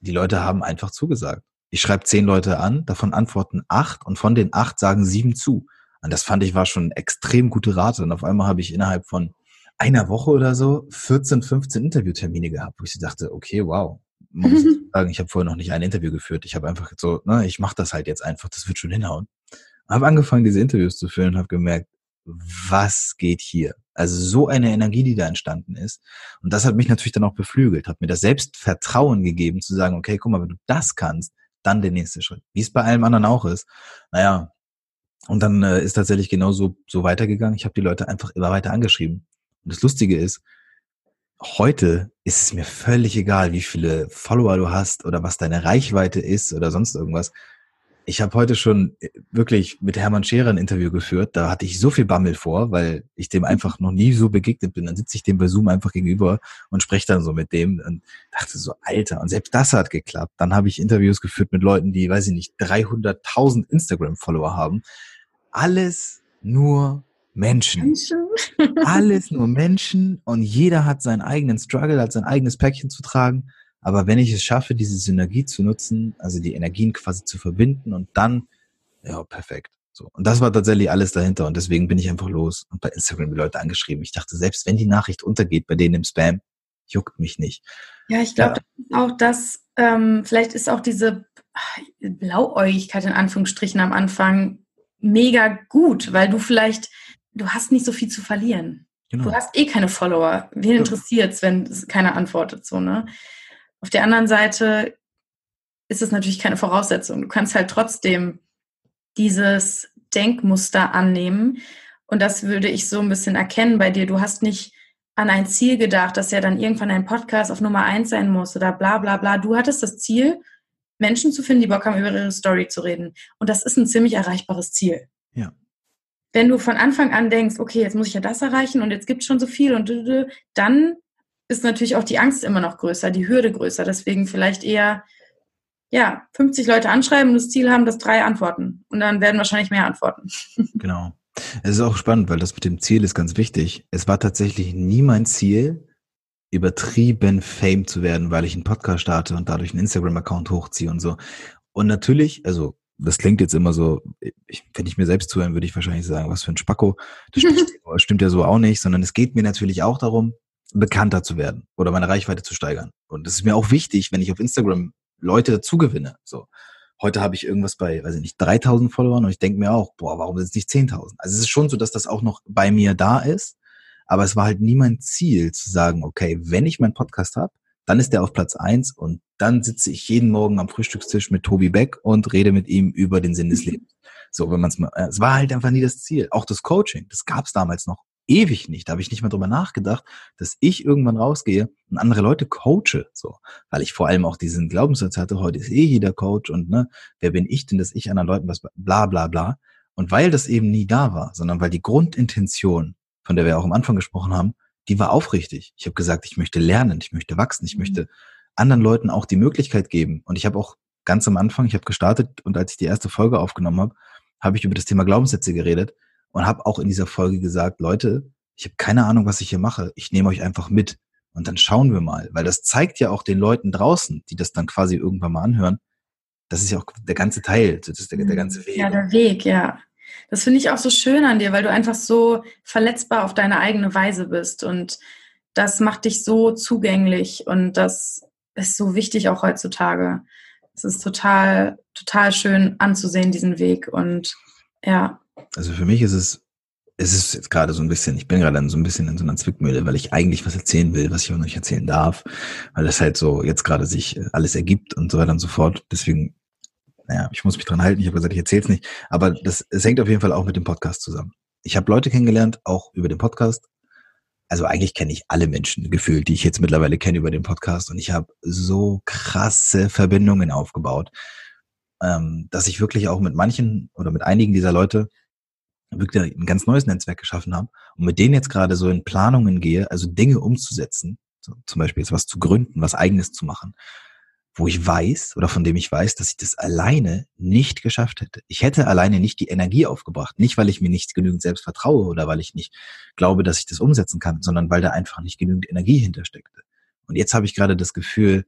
die Leute haben einfach zugesagt ich schreibe zehn Leute an, davon antworten acht und von den acht sagen sieben zu. Und das fand ich war schon extrem gute Rate. Und auf einmal habe ich innerhalb von einer Woche oder so 14, 15 Interviewtermine gehabt, wo ich dachte, okay, wow. Man muss sagen, ich habe vorher noch nicht ein Interview geführt. Ich habe einfach so, ne, ich mache das halt jetzt einfach, das wird schon hinhauen. Habe angefangen, diese Interviews zu führen und habe gemerkt, was geht hier? Also so eine Energie, die da entstanden ist. Und das hat mich natürlich dann auch beflügelt, hat mir das Selbstvertrauen gegeben, zu sagen, okay, guck mal, wenn du das kannst, dann der nächste Schritt. Wie es bei allem anderen auch ist. Naja, und dann äh, ist tatsächlich genauso so weitergegangen. Ich habe die Leute einfach immer weiter angeschrieben. Und das Lustige ist, heute ist es mir völlig egal, wie viele Follower du hast oder was deine Reichweite ist oder sonst irgendwas. Ich habe heute schon äh, wirklich mit Hermann Scherer ein Interview geführt. Da hatte ich so viel Bammel vor, weil ich dem einfach noch nie so begegnet bin. Dann sitze ich dem bei Zoom einfach gegenüber und spreche dann so mit dem und dachte so, Alter. Und selbst das hat geklappt. Dann habe ich Interviews geführt mit Leuten, die, weiß ich nicht, 300.000 Instagram-Follower haben. Alles nur Menschen. Menschen. Alles nur Menschen und jeder hat seinen eigenen Struggle, hat sein eigenes Päckchen zu tragen. Aber wenn ich es schaffe, diese Synergie zu nutzen, also die Energien quasi zu verbinden und dann, ja, perfekt. So. Und das war tatsächlich alles dahinter und deswegen bin ich einfach los und bei Instagram die Leute angeschrieben. Ich dachte, selbst wenn die Nachricht untergeht bei denen im Spam, juckt mich nicht. Ja, ich glaube, ja. auch das, ähm, vielleicht ist auch diese Blauäugigkeit in Anführungsstrichen am Anfang mega gut, weil du vielleicht, du hast nicht so viel zu verlieren. Genau. Du hast eh keine Follower. Wen interessiert es, wenn keiner antwortet, so, ne? Auf der anderen Seite ist es natürlich keine Voraussetzung. Du kannst halt trotzdem dieses Denkmuster annehmen. Und das würde ich so ein bisschen erkennen bei dir. Du hast nicht an ein Ziel gedacht, dass ja dann irgendwann ein Podcast auf Nummer eins sein muss oder bla bla bla. Du hattest das Ziel, Menschen zu finden, die Bock haben, über ihre Story zu reden. Und das ist ein ziemlich erreichbares Ziel. Ja. Wenn du von Anfang an denkst, okay, jetzt muss ich ja das erreichen und jetzt gibt es schon so viel und dann ist natürlich auch die Angst immer noch größer, die Hürde größer. Deswegen vielleicht eher, ja, 50 Leute anschreiben und das Ziel haben, dass drei antworten. Und dann werden wahrscheinlich mehr antworten. Genau. Es ist auch spannend, weil das mit dem Ziel ist ganz wichtig. Es war tatsächlich nie mein Ziel, übertrieben Fame zu werden, weil ich einen Podcast starte und dadurch einen Instagram-Account hochziehe und so. Und natürlich, also das klingt jetzt immer so, ich, wenn ich mir selbst zuhören, würde ich wahrscheinlich sagen, was für ein Spacko. Das stimmt ja so auch nicht, sondern es geht mir natürlich auch darum, bekannter zu werden oder meine Reichweite zu steigern. Und das ist mir auch wichtig, wenn ich auf Instagram Leute dazu gewinne. So. Heute habe ich irgendwas bei, weiß ich nicht, 3000 Followern und ich denke mir auch, boah, warum sind es nicht 10.000? Also es ist schon so, dass das auch noch bei mir da ist. Aber es war halt nie mein Ziel zu sagen, okay, wenn ich meinen Podcast habe, dann ist der auf Platz eins und dann sitze ich jeden Morgen am Frühstückstisch mit Tobi Beck und rede mit ihm über den Sinn des Lebens. So, wenn man es mal, äh, es war halt einfach nie das Ziel. Auch das Coaching, das gab es damals noch ewig nicht. Da habe ich nicht mal drüber nachgedacht, dass ich irgendwann rausgehe und andere Leute coache, so, weil ich vor allem auch diesen Glaubenssatz hatte, heute ist eh jeder Coach und ne, wer bin ich denn, dass ich anderen Leuten was bla bla bla. Und weil das eben nie da war, sondern weil die Grundintention, von der wir auch am Anfang gesprochen haben, die war aufrichtig. Ich habe gesagt, ich möchte lernen, ich möchte wachsen, ich mhm. möchte anderen Leuten auch die Möglichkeit geben. Und ich habe auch ganz am Anfang, ich habe gestartet und als ich die erste Folge aufgenommen habe, habe ich über das Thema Glaubenssätze geredet und habe auch in dieser Folge gesagt, Leute, ich habe keine Ahnung, was ich hier mache. Ich nehme euch einfach mit und dann schauen wir mal, weil das zeigt ja auch den Leuten draußen, die das dann quasi irgendwann mal anhören. Das ist ja auch der ganze Teil, das ist der, der ganze Weg. Ja, der Weg, ja. Das finde ich auch so schön an dir, weil du einfach so verletzbar auf deine eigene Weise bist und das macht dich so zugänglich und das ist so wichtig auch heutzutage. Es ist total, total schön anzusehen, diesen Weg und ja. Also für mich ist es, es ist jetzt gerade so ein bisschen, ich bin gerade so ein bisschen in so einer Zwickmühle, weil ich eigentlich was erzählen will, was ich auch nicht erzählen darf, weil das halt so jetzt gerade sich äh, alles ergibt und so weiter und so fort. Deswegen, naja, ich muss mich dran halten. Ich habe gesagt, ich erzähle es nicht, aber das, es hängt auf jeden Fall auch mit dem Podcast zusammen. Ich habe Leute kennengelernt, auch über den Podcast. Also eigentlich kenne ich alle Menschen gefühlt, die ich jetzt mittlerweile kenne über den Podcast und ich habe so krasse Verbindungen aufgebaut ähm, dass ich wirklich auch mit manchen oder mit einigen dieser Leute wirklich ein ganz neues Netzwerk geschaffen habe und mit denen jetzt gerade so in Planungen gehe, also Dinge umzusetzen, so zum Beispiel jetzt was zu gründen, was eigenes zu machen, wo ich weiß oder von dem ich weiß, dass ich das alleine nicht geschafft hätte. Ich hätte alleine nicht die Energie aufgebracht, nicht weil ich mir nicht genügend selbst vertraue oder weil ich nicht glaube, dass ich das umsetzen kann, sondern weil da einfach nicht genügend Energie hintersteckte. Und jetzt habe ich gerade das Gefühl,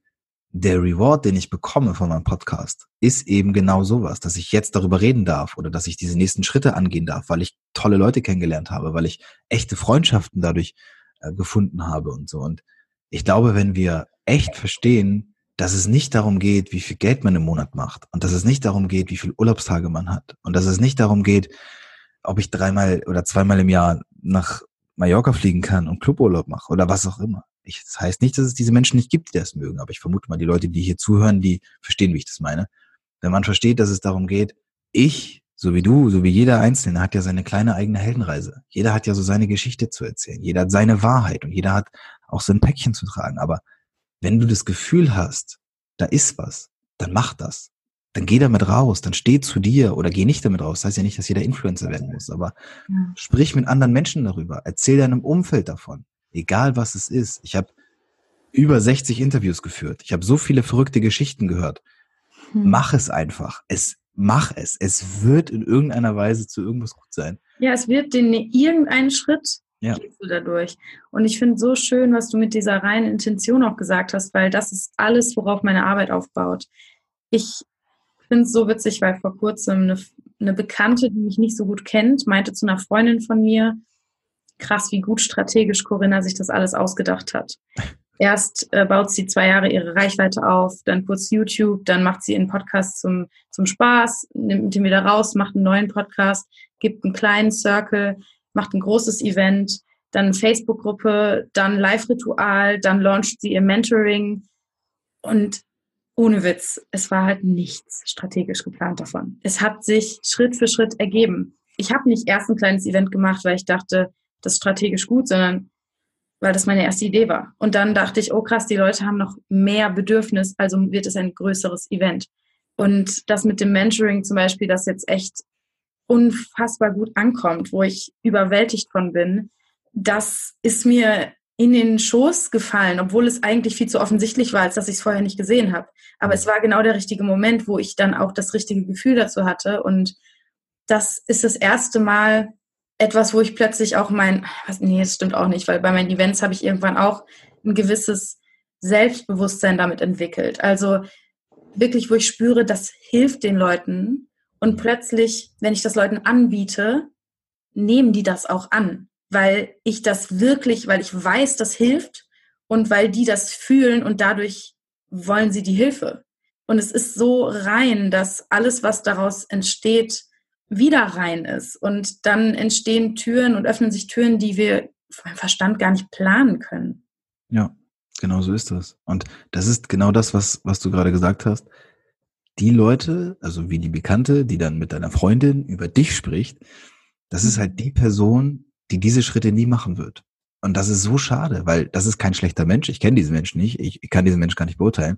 der Reward, den ich bekomme von meinem Podcast, ist eben genau sowas, dass ich jetzt darüber reden darf oder dass ich diese nächsten Schritte angehen darf, weil ich tolle Leute kennengelernt habe, weil ich echte Freundschaften dadurch äh, gefunden habe und so. Und ich glaube, wenn wir echt verstehen, dass es nicht darum geht, wie viel Geld man im Monat macht und dass es nicht darum geht, wie viele Urlaubstage man hat und dass es nicht darum geht, ob ich dreimal oder zweimal im Jahr nach Mallorca fliegen kann und Cluburlaub mache oder was auch immer ich, das heißt nicht, dass es diese Menschen nicht gibt, die das mögen, aber ich vermute mal, die Leute, die hier zuhören, die verstehen, wie ich das meine. Wenn man versteht, dass es darum geht, ich, so wie du, so wie jeder Einzelne, hat ja seine kleine eigene Heldenreise. Jeder hat ja so seine Geschichte zu erzählen. Jeder hat seine Wahrheit und jeder hat auch sein Päckchen zu tragen. Aber wenn du das Gefühl hast, da ist was, dann mach das. Dann geh damit raus, dann steh zu dir oder geh nicht damit raus. Das heißt ja nicht, dass jeder Influencer werden muss, aber ja. sprich mit anderen Menschen darüber. Erzähl deinem Umfeld davon egal was es ist. Ich habe über 60 Interviews geführt. Ich habe so viele verrückte Geschichten gehört. Hm. Mach es einfach. Es mach es. Es wird in irgendeiner Weise zu irgendwas gut sein. Ja, es wird den irgendeinen Schritt ja. gehst du dadurch. Und ich finde so schön, was du mit dieser reinen Intention auch gesagt hast, weil das ist alles, worauf meine Arbeit aufbaut. Ich finde es so witzig, weil vor kurzem eine, eine Bekannte, die mich nicht so gut kennt, meinte zu einer Freundin von mir, krass, wie gut strategisch Corinna sich das alles ausgedacht hat. Erst äh, baut sie zwei Jahre ihre Reichweite auf, dann kurz YouTube, dann macht sie einen Podcast zum, zum Spaß, nimmt ihn wieder raus, macht einen neuen Podcast, gibt einen kleinen Circle, macht ein großes Event, dann Facebook-Gruppe, dann Live-Ritual, dann launcht sie ihr Mentoring und ohne Witz, es war halt nichts strategisch geplant davon. Es hat sich Schritt für Schritt ergeben. Ich habe nicht erst ein kleines Event gemacht, weil ich dachte, das strategisch gut, sondern weil das meine erste Idee war. Und dann dachte ich, oh krass, die Leute haben noch mehr Bedürfnis, also wird es ein größeres Event. Und das mit dem Mentoring zum Beispiel, das jetzt echt unfassbar gut ankommt, wo ich überwältigt von bin, das ist mir in den Schoß gefallen, obwohl es eigentlich viel zu offensichtlich war, als dass ich es vorher nicht gesehen habe. Aber es war genau der richtige Moment, wo ich dann auch das richtige Gefühl dazu hatte. Und das ist das erste Mal, etwas, wo ich plötzlich auch mein, was, nee, das stimmt auch nicht, weil bei meinen Events habe ich irgendwann auch ein gewisses Selbstbewusstsein damit entwickelt. Also wirklich, wo ich spüre, das hilft den Leuten und plötzlich, wenn ich das Leuten anbiete, nehmen die das auch an, weil ich das wirklich, weil ich weiß, das hilft und weil die das fühlen und dadurch wollen sie die Hilfe. Und es ist so rein, dass alles, was daraus entsteht, wieder rein ist. Und dann entstehen Türen und öffnen sich Türen, die wir vom Verstand gar nicht planen können. Ja, genau so ist das. Und das ist genau das, was, was du gerade gesagt hast. die Leute, also wie die Bekannte, die dann mit deiner Freundin über dich spricht, das ist halt die Person, die diese Schritte nie machen wird. Und das ist so schade, weil das ist kein schlechter Mensch. Ich kenne diesen Menschen nicht. Ich, ich kann diesen Menschen gar nicht beurteilen.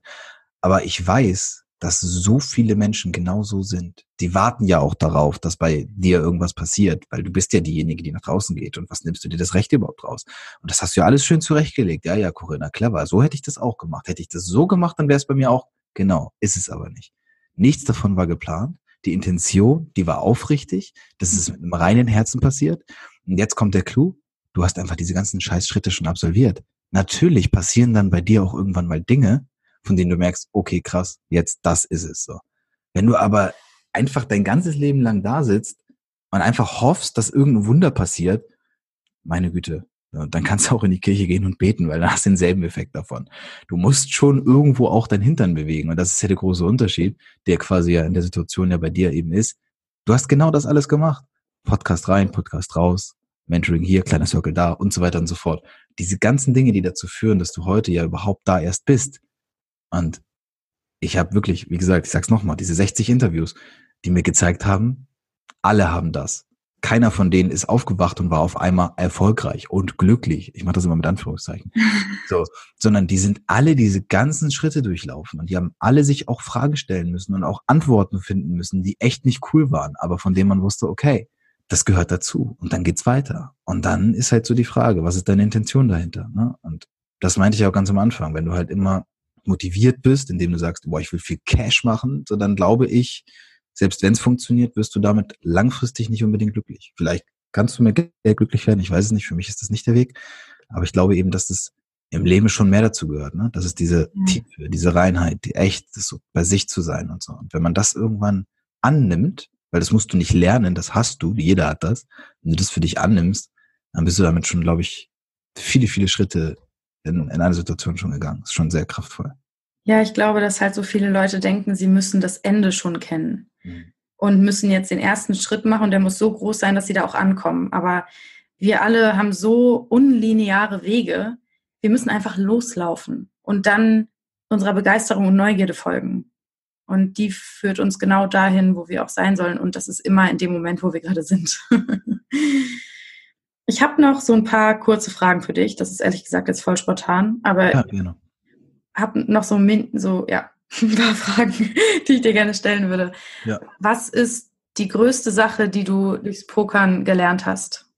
Aber ich weiß, dass so viele Menschen genau so sind. Die warten ja auch darauf, dass bei dir irgendwas passiert, weil du bist ja diejenige, die nach draußen geht. Und was nimmst du dir das Recht überhaupt raus? Und das hast du ja alles schön zurechtgelegt. Ja, ja, Corinna, clever. So hätte ich das auch gemacht. Hätte ich das so gemacht, dann wäre es bei mir auch genau. Ist es aber nicht. Nichts davon war geplant. Die Intention, die war aufrichtig. Das ist mit einem reinen Herzen passiert. Und jetzt kommt der Clou. Du hast einfach diese ganzen Scheißschritte schon absolviert. Natürlich passieren dann bei dir auch irgendwann mal Dinge, von denen du merkst, okay, krass, jetzt das ist es so. Wenn du aber einfach dein ganzes Leben lang da sitzt und einfach hoffst, dass irgendein Wunder passiert, meine Güte, dann kannst du auch in die Kirche gehen und beten, weil dann hast du denselben Effekt davon. Du musst schon irgendwo auch dein Hintern bewegen. Und das ist ja der große Unterschied, der quasi ja in der Situation ja bei dir eben ist. Du hast genau das alles gemacht. Podcast rein, Podcast raus, Mentoring hier, kleiner Circle da und so weiter und so fort. Diese ganzen Dinge, die dazu führen, dass du heute ja überhaupt da erst bist, und ich habe wirklich, wie gesagt, ich sag's nochmal, diese 60 Interviews, die mir gezeigt haben, alle haben das. Keiner von denen ist aufgewacht und war auf einmal erfolgreich und glücklich. Ich mache das immer mit Anführungszeichen. So, sondern die sind alle diese ganzen Schritte durchlaufen und die haben alle sich auch Fragen stellen müssen und auch Antworten finden müssen, die echt nicht cool waren, aber von denen man wusste, okay, das gehört dazu und dann geht's weiter. Und dann ist halt so die Frage, was ist deine Intention dahinter? Ne? Und das meinte ich auch ganz am Anfang, wenn du halt immer motiviert bist, indem du sagst, boah, ich will viel Cash machen, so dann glaube ich, selbst wenn es funktioniert, wirst du damit langfristig nicht unbedingt glücklich. Vielleicht kannst du mir glücklich werden, ich weiß es nicht, für mich ist das nicht der Weg, aber ich glaube eben, dass das im Leben schon mehr dazu gehört, ne? Das ist diese ja. Tiefe, diese Reinheit, die echt, das so bei sich zu sein und so. Und wenn man das irgendwann annimmt, weil das musst du nicht lernen, das hast du, jeder hat das, wenn du das für dich annimmst, dann bist du damit schon, glaube ich, viele, viele Schritte in, in eine Situation schon gegangen. Das ist schon sehr kraftvoll. Ja, ich glaube, dass halt so viele Leute denken, sie müssen das Ende schon kennen mhm. und müssen jetzt den ersten Schritt machen und der muss so groß sein, dass sie da auch ankommen. Aber wir alle haben so unlineare Wege. Wir müssen einfach loslaufen und dann unserer Begeisterung und Neugierde folgen. Und die führt uns genau dahin, wo wir auch sein sollen. Und das ist immer in dem Moment, wo wir gerade sind. Ich habe noch so ein paar kurze Fragen für dich. Das ist ehrlich gesagt jetzt voll spontan, aber ja, genau. habe noch so, so ja, ein paar Fragen, die ich dir gerne stellen würde. Ja. Was ist die größte Sache, die du durchs Pokern gelernt hast?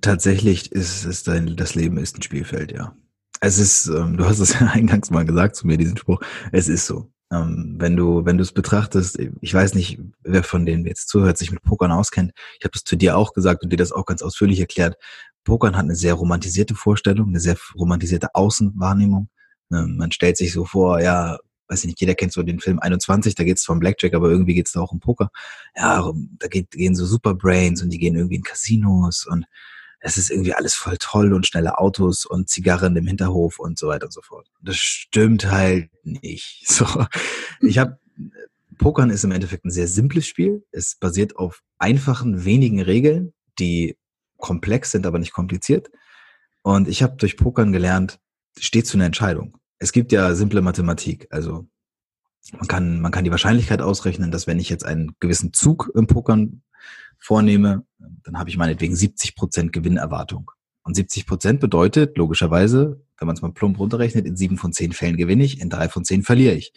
Tatsächlich ist es dein, das Leben ist ein Spielfeld, ja. Es ist, ähm, du hast es ja eingangs mal gesagt zu mir, diesen Spruch. Es ist so. Ähm, wenn du, wenn du es betrachtest, ich weiß nicht, wer von denen jetzt zuhört, sich mit Pokern auskennt. Ich habe das zu dir auch gesagt und dir das auch ganz ausführlich erklärt. Pokern hat eine sehr romantisierte Vorstellung, eine sehr romantisierte Außenwahrnehmung. Ähm, man stellt sich so vor, ja, weiß ich nicht, jeder kennt so den Film 21, da geht es vom Blackjack, aber irgendwie geht es da auch um Poker. Ja, da geht, gehen so Superbrains und die gehen irgendwie in Casinos und es ist irgendwie alles voll toll und schnelle Autos und Zigarren im Hinterhof und so weiter und so fort. Das stimmt halt nicht. So, ich habe Pokern ist im Endeffekt ein sehr simples Spiel. Es basiert auf einfachen, wenigen Regeln, die komplex sind, aber nicht kompliziert. Und ich habe durch Pokern gelernt, steht zu einer Entscheidung. Es gibt ja simple Mathematik. Also man kann, man kann die Wahrscheinlichkeit ausrechnen, dass wenn ich jetzt einen gewissen Zug im Pokern vornehme, dann habe ich meinetwegen 70 Prozent Gewinnerwartung. Und 70 Prozent bedeutet logischerweise, wenn man es mal plump runterrechnet, in sieben von zehn Fällen gewinne ich, in drei von zehn verliere ich.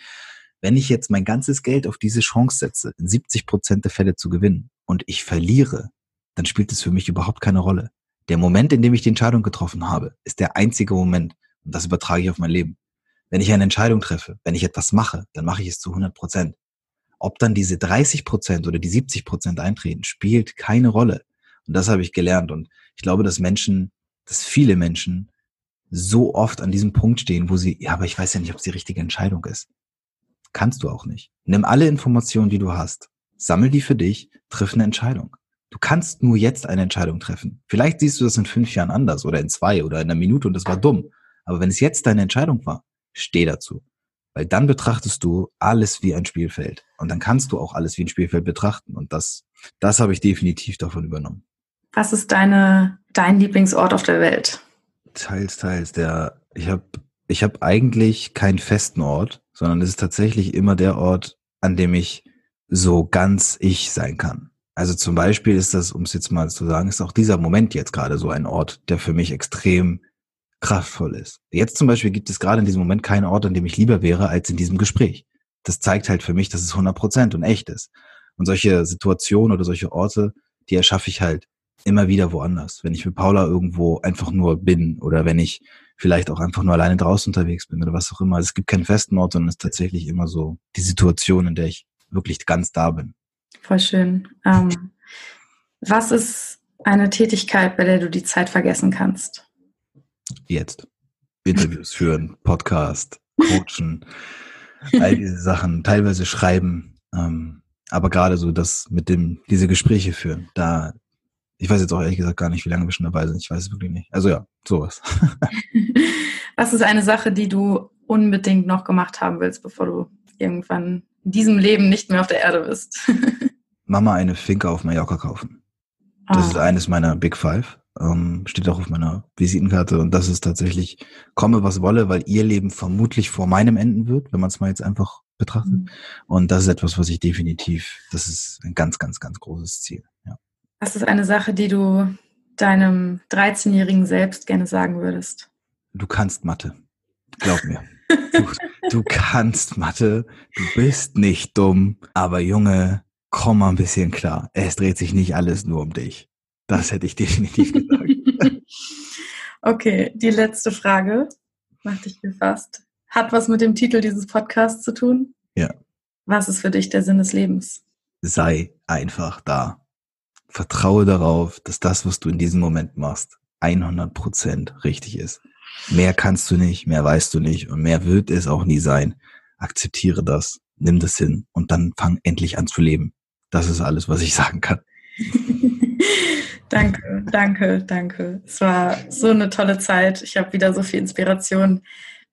Wenn ich jetzt mein ganzes Geld auf diese Chance setze, in 70 Prozent der Fälle zu gewinnen und ich verliere, dann spielt es für mich überhaupt keine Rolle. Der Moment, in dem ich die Entscheidung getroffen habe, ist der einzige Moment. Und das übertrage ich auf mein Leben. Wenn ich eine Entscheidung treffe, wenn ich etwas mache, dann mache ich es zu 100 Prozent. Ob dann diese 30 Prozent oder die 70 Prozent eintreten, spielt keine Rolle. Und das habe ich gelernt. Und ich glaube, dass Menschen, dass viele Menschen so oft an diesem Punkt stehen, wo sie, ja, aber ich weiß ja nicht, ob es die richtige Entscheidung ist. Kannst du auch nicht. Nimm alle Informationen, die du hast, sammel die für dich, triff eine Entscheidung. Du kannst nur jetzt eine Entscheidung treffen. Vielleicht siehst du das in fünf Jahren anders oder in zwei oder in einer Minute und das war dumm. Aber wenn es jetzt deine Entscheidung war, steh dazu. Weil dann betrachtest du alles wie ein Spielfeld. Und dann kannst du auch alles wie ein Spielfeld betrachten. Und das, das habe ich definitiv davon übernommen. Was ist deine, dein Lieblingsort auf der Welt? Teils, teils. Der, ich habe ich hab eigentlich keinen festen Ort, sondern es ist tatsächlich immer der Ort, an dem ich so ganz ich sein kann. Also zum Beispiel ist das, um es jetzt mal zu sagen, ist auch dieser Moment jetzt gerade so ein Ort, der für mich extrem kraftvoll ist. Jetzt zum Beispiel gibt es gerade in diesem Moment keinen Ort, an dem ich lieber wäre als in diesem Gespräch. Das zeigt halt für mich, dass es 100 Prozent und echt ist. Und solche Situationen oder solche Orte, die erschaffe ich halt immer wieder woanders. Wenn ich mit Paula irgendwo einfach nur bin oder wenn ich vielleicht auch einfach nur alleine draußen unterwegs bin oder was auch immer. Also es gibt keinen festen Ort, sondern es ist tatsächlich immer so die Situation, in der ich wirklich ganz da bin. Voll schön. Ähm, was ist eine Tätigkeit, bei der du die Zeit vergessen kannst? Jetzt. Interviews führen, Podcast, coachen, all diese Sachen, teilweise schreiben. Ähm, aber gerade so das mit dem, diese Gespräche führen, da, ich weiß jetzt auch ehrlich gesagt gar nicht, wie lange wir schon dabei sind. Ich weiß es wirklich nicht. Also ja, sowas. Was ist eine Sache, die du unbedingt noch gemacht haben willst, bevor du irgendwann in diesem Leben nicht mehr auf der Erde bist? Mama eine Finca auf Mallorca kaufen. Das oh. ist eines meiner Big Five. Ähm, steht auch auf meiner Visitenkarte. Und das ist tatsächlich, komme was wolle, weil ihr Leben vermutlich vor meinem enden wird, wenn man es mal jetzt einfach betrachtet. Mhm. Und das ist etwas, was ich definitiv, das ist ein ganz, ganz, ganz großes Ziel. Ja. Was ist eine Sache, die du deinem 13-jährigen Selbst gerne sagen würdest? Du kannst Mathe. Glaub mir. Du, du kannst Mathe. Du bist nicht dumm. Aber Junge, komm mal ein bisschen klar. Es dreht sich nicht alles nur um dich. Das hätte ich definitiv gesagt. okay, die letzte Frage. Mach dich gefasst. Hat was mit dem Titel dieses Podcasts zu tun? Ja. Was ist für dich der Sinn des Lebens? Sei einfach da. Vertraue darauf, dass das, was du in diesem Moment machst, 100 Prozent richtig ist. Mehr kannst du nicht, mehr weißt du nicht und mehr wird es auch nie sein. Akzeptiere das, nimm das hin und dann fang endlich an zu leben. Das ist alles, was ich sagen kann. danke, danke, danke. Es war so eine tolle Zeit. Ich habe wieder so viel Inspiration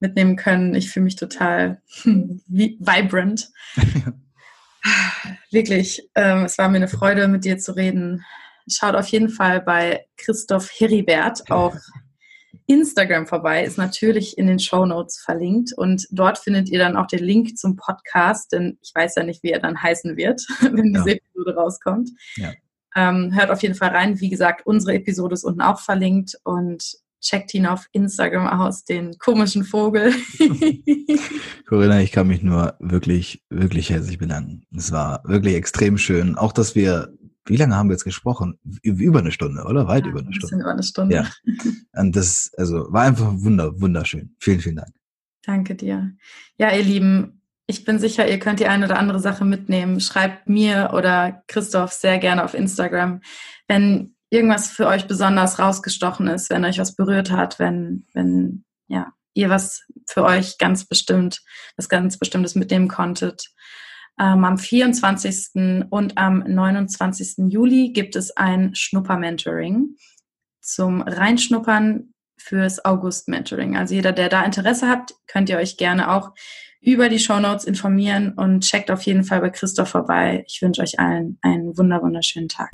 mitnehmen können. Ich fühle mich total vibrant. Wirklich, ähm, es war mir eine Freude, mit dir zu reden. Schaut auf jeden Fall bei Christoph Heribert auf Instagram vorbei, ist natürlich in den Show Notes verlinkt und dort findet ihr dann auch den Link zum Podcast, denn ich weiß ja nicht, wie er dann heißen wird, wenn diese ja. Episode rauskommt. Ja. Ähm, hört auf jeden Fall rein. Wie gesagt, unsere Episode ist unten auch verlinkt und checkt ihn auf Instagram aus, den komischen Vogel. Corinna, ich kann mich nur wirklich, wirklich herzlich bedanken. Es war wirklich extrem schön. Auch, dass wir wie lange haben wir jetzt gesprochen? Über eine Stunde, oder? Weit ja, über eine Stunde. Über eine Stunde. Ja. Und das, also, war einfach wunder, wunderschön. Vielen, vielen Dank. Danke dir. Ja, ihr Lieben, ich bin sicher, ihr könnt die eine oder andere Sache mitnehmen. Schreibt mir oder Christoph sehr gerne auf Instagram, wenn irgendwas für euch besonders rausgestochen ist, wenn euch was berührt hat, wenn, wenn, ja, ihr was für euch ganz bestimmt, was ganz Bestimmtes mitnehmen konntet. Ähm, am 24. und am 29. Juli gibt es ein Schnupper-Mentoring zum Reinschnuppern fürs August-Mentoring. Also jeder, der da Interesse hat, könnt ihr euch gerne auch über die Show Notes informieren und checkt auf jeden Fall bei Christoph vorbei. Ich wünsche euch allen einen wunder wunderschönen Tag.